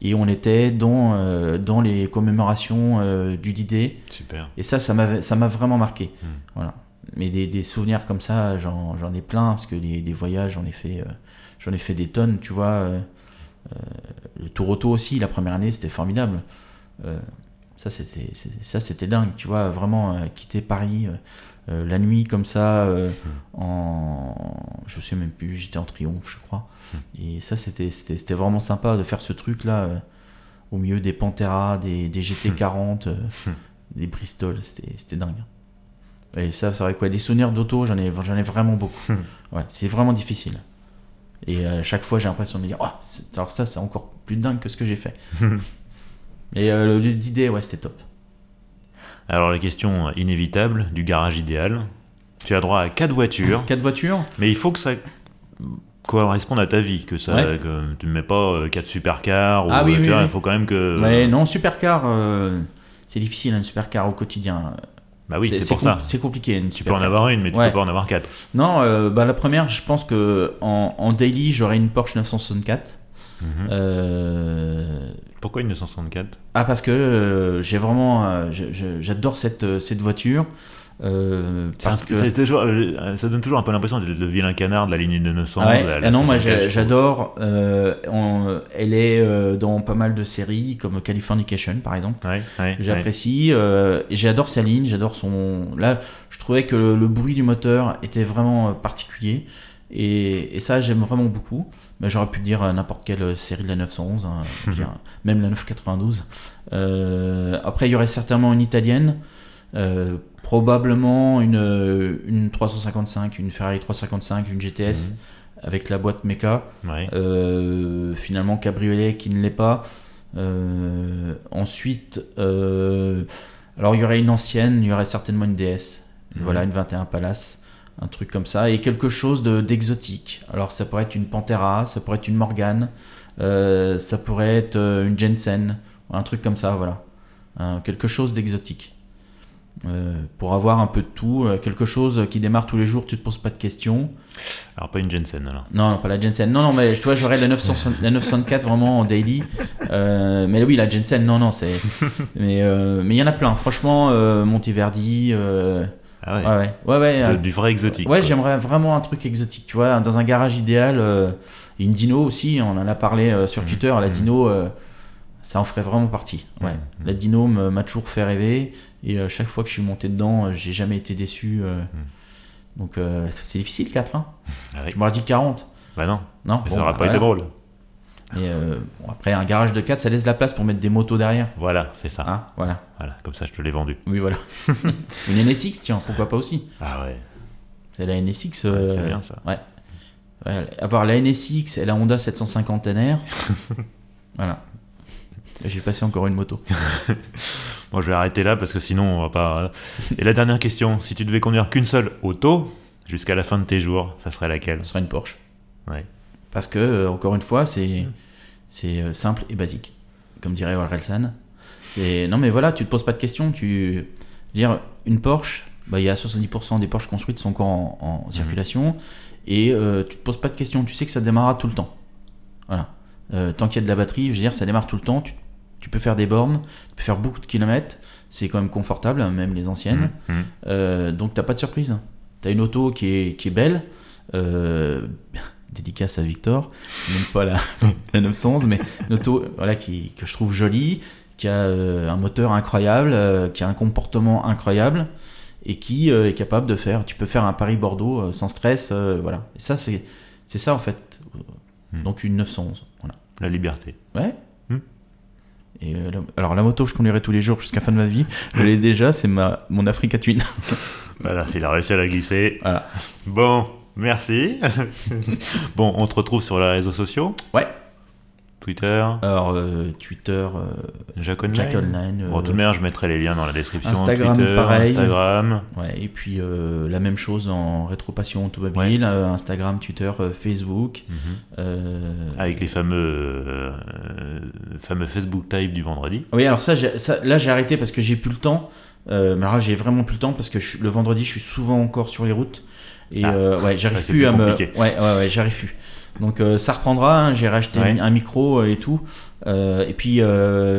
Et on était dans, dans les commémorations du D-Day. Super. Et ça, ça m'a vraiment marqué. Voilà mais des, souvenirs comme ça, j'en ai plein, parce que les, voyages, j'en ai, fait, euh, ai fait des tonnes, tu vois. Euh, euh, le tour auto aussi, la première année, c'était formidable. ça, c'était, ça, c'était dingue, tu vois, vraiment quitter Paris la nuit comme ça, en. Je sais même plus, j'étais en triomphe, je crois. Et ça, c'était, c'était, vraiment sympa de faire ce truc-là au milieu des Pantera, des, des GT40, des Bristol, c'était dingue. Et ça, c'est vrai quoi, des souvenirs d'auto, j'en ai, j'en ai vraiment beaucoup. Hmm. Ouais, c'est vraiment difficile. Et à chaque fois, j'ai l'impression de me dire, oh, alors ça, c'est encore plus dingue que ce que j'ai fait. Et euh, l'idée, ouais, c'était top. Alors, la question inévitable du garage idéal. Tu as droit à 4 voitures. 4 voitures Mais il faut que ça corresponde à ta vie, que ça, tu ne mets pas 4 euh, supercars. Ou, ah oui, oui, il faut quand même que. Mais non, supercar, euh, c'est difficile, un supercar au quotidien. Bah oui, c'est pour ça. C'est compliqué. tu peux en avoir une, mais tu peux pas en avoir quatre. Non, euh, bah la première, je pense que en, en daily, j'aurais une Porsche 964. Mhm. Euh, Pourquoi une 964 Ah parce que euh, j'ai vraiment, j'adore cette cette voiture. Euh, parce que euh, ça donne toujours un peu l'impression d'être le vilain canard de la ligne de 900. Ah, ah non, moi j'adore. Euh, elle est dans pas mal de séries comme Californication par exemple. J'apprécie. j'adore sa ligne, j'adore son. Là, je trouvais que le, bruit du moteur était vraiment particulier. Et, ça, j'aime vraiment beaucoup. Mais j'aurais pu dire n'importe quelle série de la 911, hein, même la 992. après, il y aurait certainement une italienne probablement une, une 355, une Ferrari 355, une GTS mhm. avec la boîte Mecha. Euh, finalement, cabriolet qui ne l'est pas. Euh, ensuite, euh, alors il y aurait une ancienne, il y aurait certainement une DS. Mhm. Voilà, une 21 Palace, un truc comme ça. Et quelque chose d'exotique. alors ça pourrait être une Pantera, ça pourrait être une Morgane, ça pourrait être une Jensen, un truc comme ça, voilà. quelque chose d'exotique. Euh, pour avoir un peu de tout, euh, quelque chose qui démarre tous les jours, tu te poses pas de questions. Alors pas une Jensen alors. Non, non pas la Jensen. Non, non, mais tu vois, j'aurais la, 904 vraiment en daily. Euh, mais oui, la Jensen, non, non, c'est. mais mais il y en a plein. Franchement, Monteverdi. ah ouais. Ouais, ouais. du vrai exotique. Ouais, j'aimerais vraiment un truc exotique. Tu vois, dans un garage idéal. une Dino aussi, on en a parlé sur mmh. Twitter. La mmh. Dino ça en ferait vraiment partie. Ouais. La Dino m'a toujours fait rêver et euh, chaque fois que je suis monté dedans, euh, j'ai jamais été déçu. Euh. Hmm. Donc c'est difficile 4. Hein. Ah tu m'aurais dit 40. Bah non. Non. ça n'aurait bah, pas été drôle. Et après, un garage de 4, ça laisse la place pour mettre des motos derrière. Voilà, c'est ça. Hein, voilà. Voilà, comme ça je te l'ai vendu. Oui, voilà. Une NSX, tiens, pourquoi pas aussi Ah ouais. C'est la NSX. c'est bien ça. Ouais. Avoir la NSX et la Honda 750 NR. voilà. J'ai passé encore une moto. bon, je vais arrêter là parce que sinon on va pas. Et la dernière question si tu devais conduire qu'une seule auto jusqu'à la fin de tes jours, ça serait laquelle? Ce serait une Porsche. Ouais. Parce que, encore une fois, c'est c'est simple et basique, comme dirait Orelsan. C'est non mais voilà, tu te poses pas de questions. Tu dire une Porsche, bah, il y a 70% des Porsche construites sont encore en, mhm. circulation et euh, tu te poses pas de questions. Tu sais que ça démarrera tout le temps. Voilà. Euh, tant qu'il y a de la batterie, je veux dire, ça démarre tout le temps. Tu, peux faire des bornes, tu peux faire beaucoup de kilomètres. C'est quand même confortable, même les anciennes. Donc, mhm. Euh, donc t'as pas de surprise. Tu as une auto qui est, qui est belle. dédicace à Victor, même pas la, la 911, mais une auto voilà, qui, que je trouve jolie, qui a euh, un moteur incroyable, euh, qui a un comportement incroyable et qui euh, est capable de faire. Tu peux faire un Paris-Bordeaux sans stress, voilà. Et ça, c'est ça en fait. Hmm. Donc une 911, voilà. La liberté. Ouais. Et alors la moto que je conduirai tous les jours jusqu'à la fin de ma vie, je l'ai déjà, c'est ma mon Africa Twin. voilà, il a réussi à la glisser. Voilà. Bon, merci. bon, on te retrouve sur les réseaux sociaux. Ouais. Twitter Alors, euh, Twitter. Euh, Jack Online. bon, de toute manière, je mettrai les liens dans la description. Instagram, Twitter, pareil. Instagram. Ouais, et puis la même chose en rétropassion automobile. Instagram, Twitter, Facebook. Mhm. Avec les fameux, fameux Facebook Live du vendredi. Oui, alors ça, ça là, j'ai arrêté parce que j'ai plus le temps. mais là, j'ai vraiment plus le temps parce que le vendredi, je suis souvent encore sur les routes. Et ah. ouais, j'arrive plus à me. Ouais, ouais, ouais, j'arrive plus. Donc euh, ça reprendra, hein. j'ai racheté un micro euh, et tout. Euh, et puis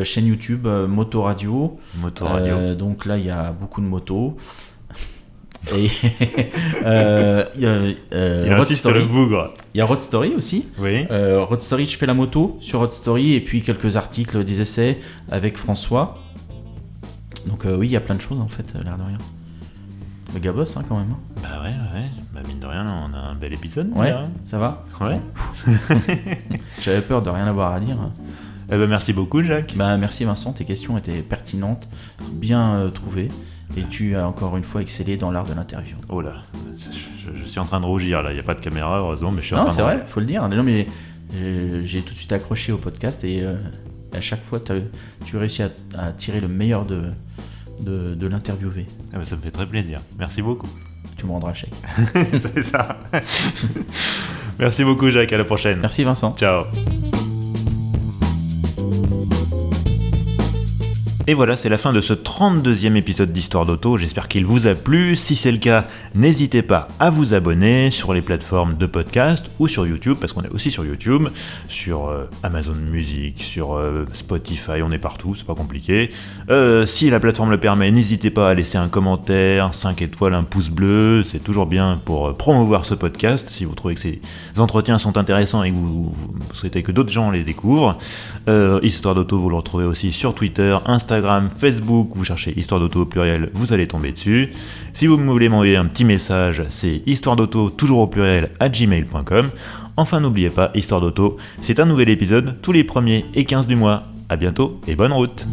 chaîne YouTube Moto Radio. Moto Radio. donc là il y a beaucoup de motos. Et euh, il y a Road Story. Il y a Road Story aussi. Oui. Road Story, je fais la moto sur Road Story et puis quelques articles, des essais avec François. Donc oui, il y a plein de choses en fait, l'air de rien. Gars hein, quand même. Hein. Bah ouais, ouais. Bah mine de rien, on a un bel épisode. Ouais, ça va Ouais. J'avais peur de rien avoir à dire. Eh ben merci beaucoup Jacques. Bah merci Vincent, tes questions étaient pertinentes, bien euh, trouvées. Et tu as encore une fois excellé dans l'art de l'interview. Oh là, je, suis en train de rougir là, il n'y a pas de caméra heureusement, mais je suis non, en train c'est vrai, faut le dire. Non, mais euh, j'ai tout de suite accroché au podcast et euh, à chaque fois tu réussis à, à tirer le meilleur de, de, l'interviewer. Ah bah, ça me fait très plaisir. Merci beaucoup. Tu me rendras chèque. C'est ça. Merci beaucoup Jacques, à la prochaine. Merci Vincent. Ciao. Et voilà, c'est la fin de ce 32e épisode d'Histoire d'Auto. J'espère qu'il vous a plu. Si c'est le cas, n'hésitez pas à vous abonner sur les plateformes de podcast ou sur YouTube, parce qu'on est aussi sur YouTube, sur euh, Amazon Music, sur euh, Spotify, on est partout, c'est pas compliqué. Euh, si la plateforme le permet, n'hésitez pas à laisser un commentaire, 5 étoiles, un pouce bleu, c'est toujours bien pour promouvoir ce podcast. Si vous trouvez que ces entretiens sont intéressants et que vous, vous souhaitez que d'autres gens les découvrent. Histoire d'Auto, vous le retrouvez aussi sur Twitter, Instagram, Instagram, Facebook, vous cherchez Histoire d'auto au pluriel, vous allez tomber dessus. Si vous voulez m'envoyer un petit message, c'est histoire d'auto toujours au pluriel à gmail.com. Enfin n'oubliez pas, Histoire d'auto, c'est un nouvel épisode tous les premiers et 15 du mois. A bientôt et bonne route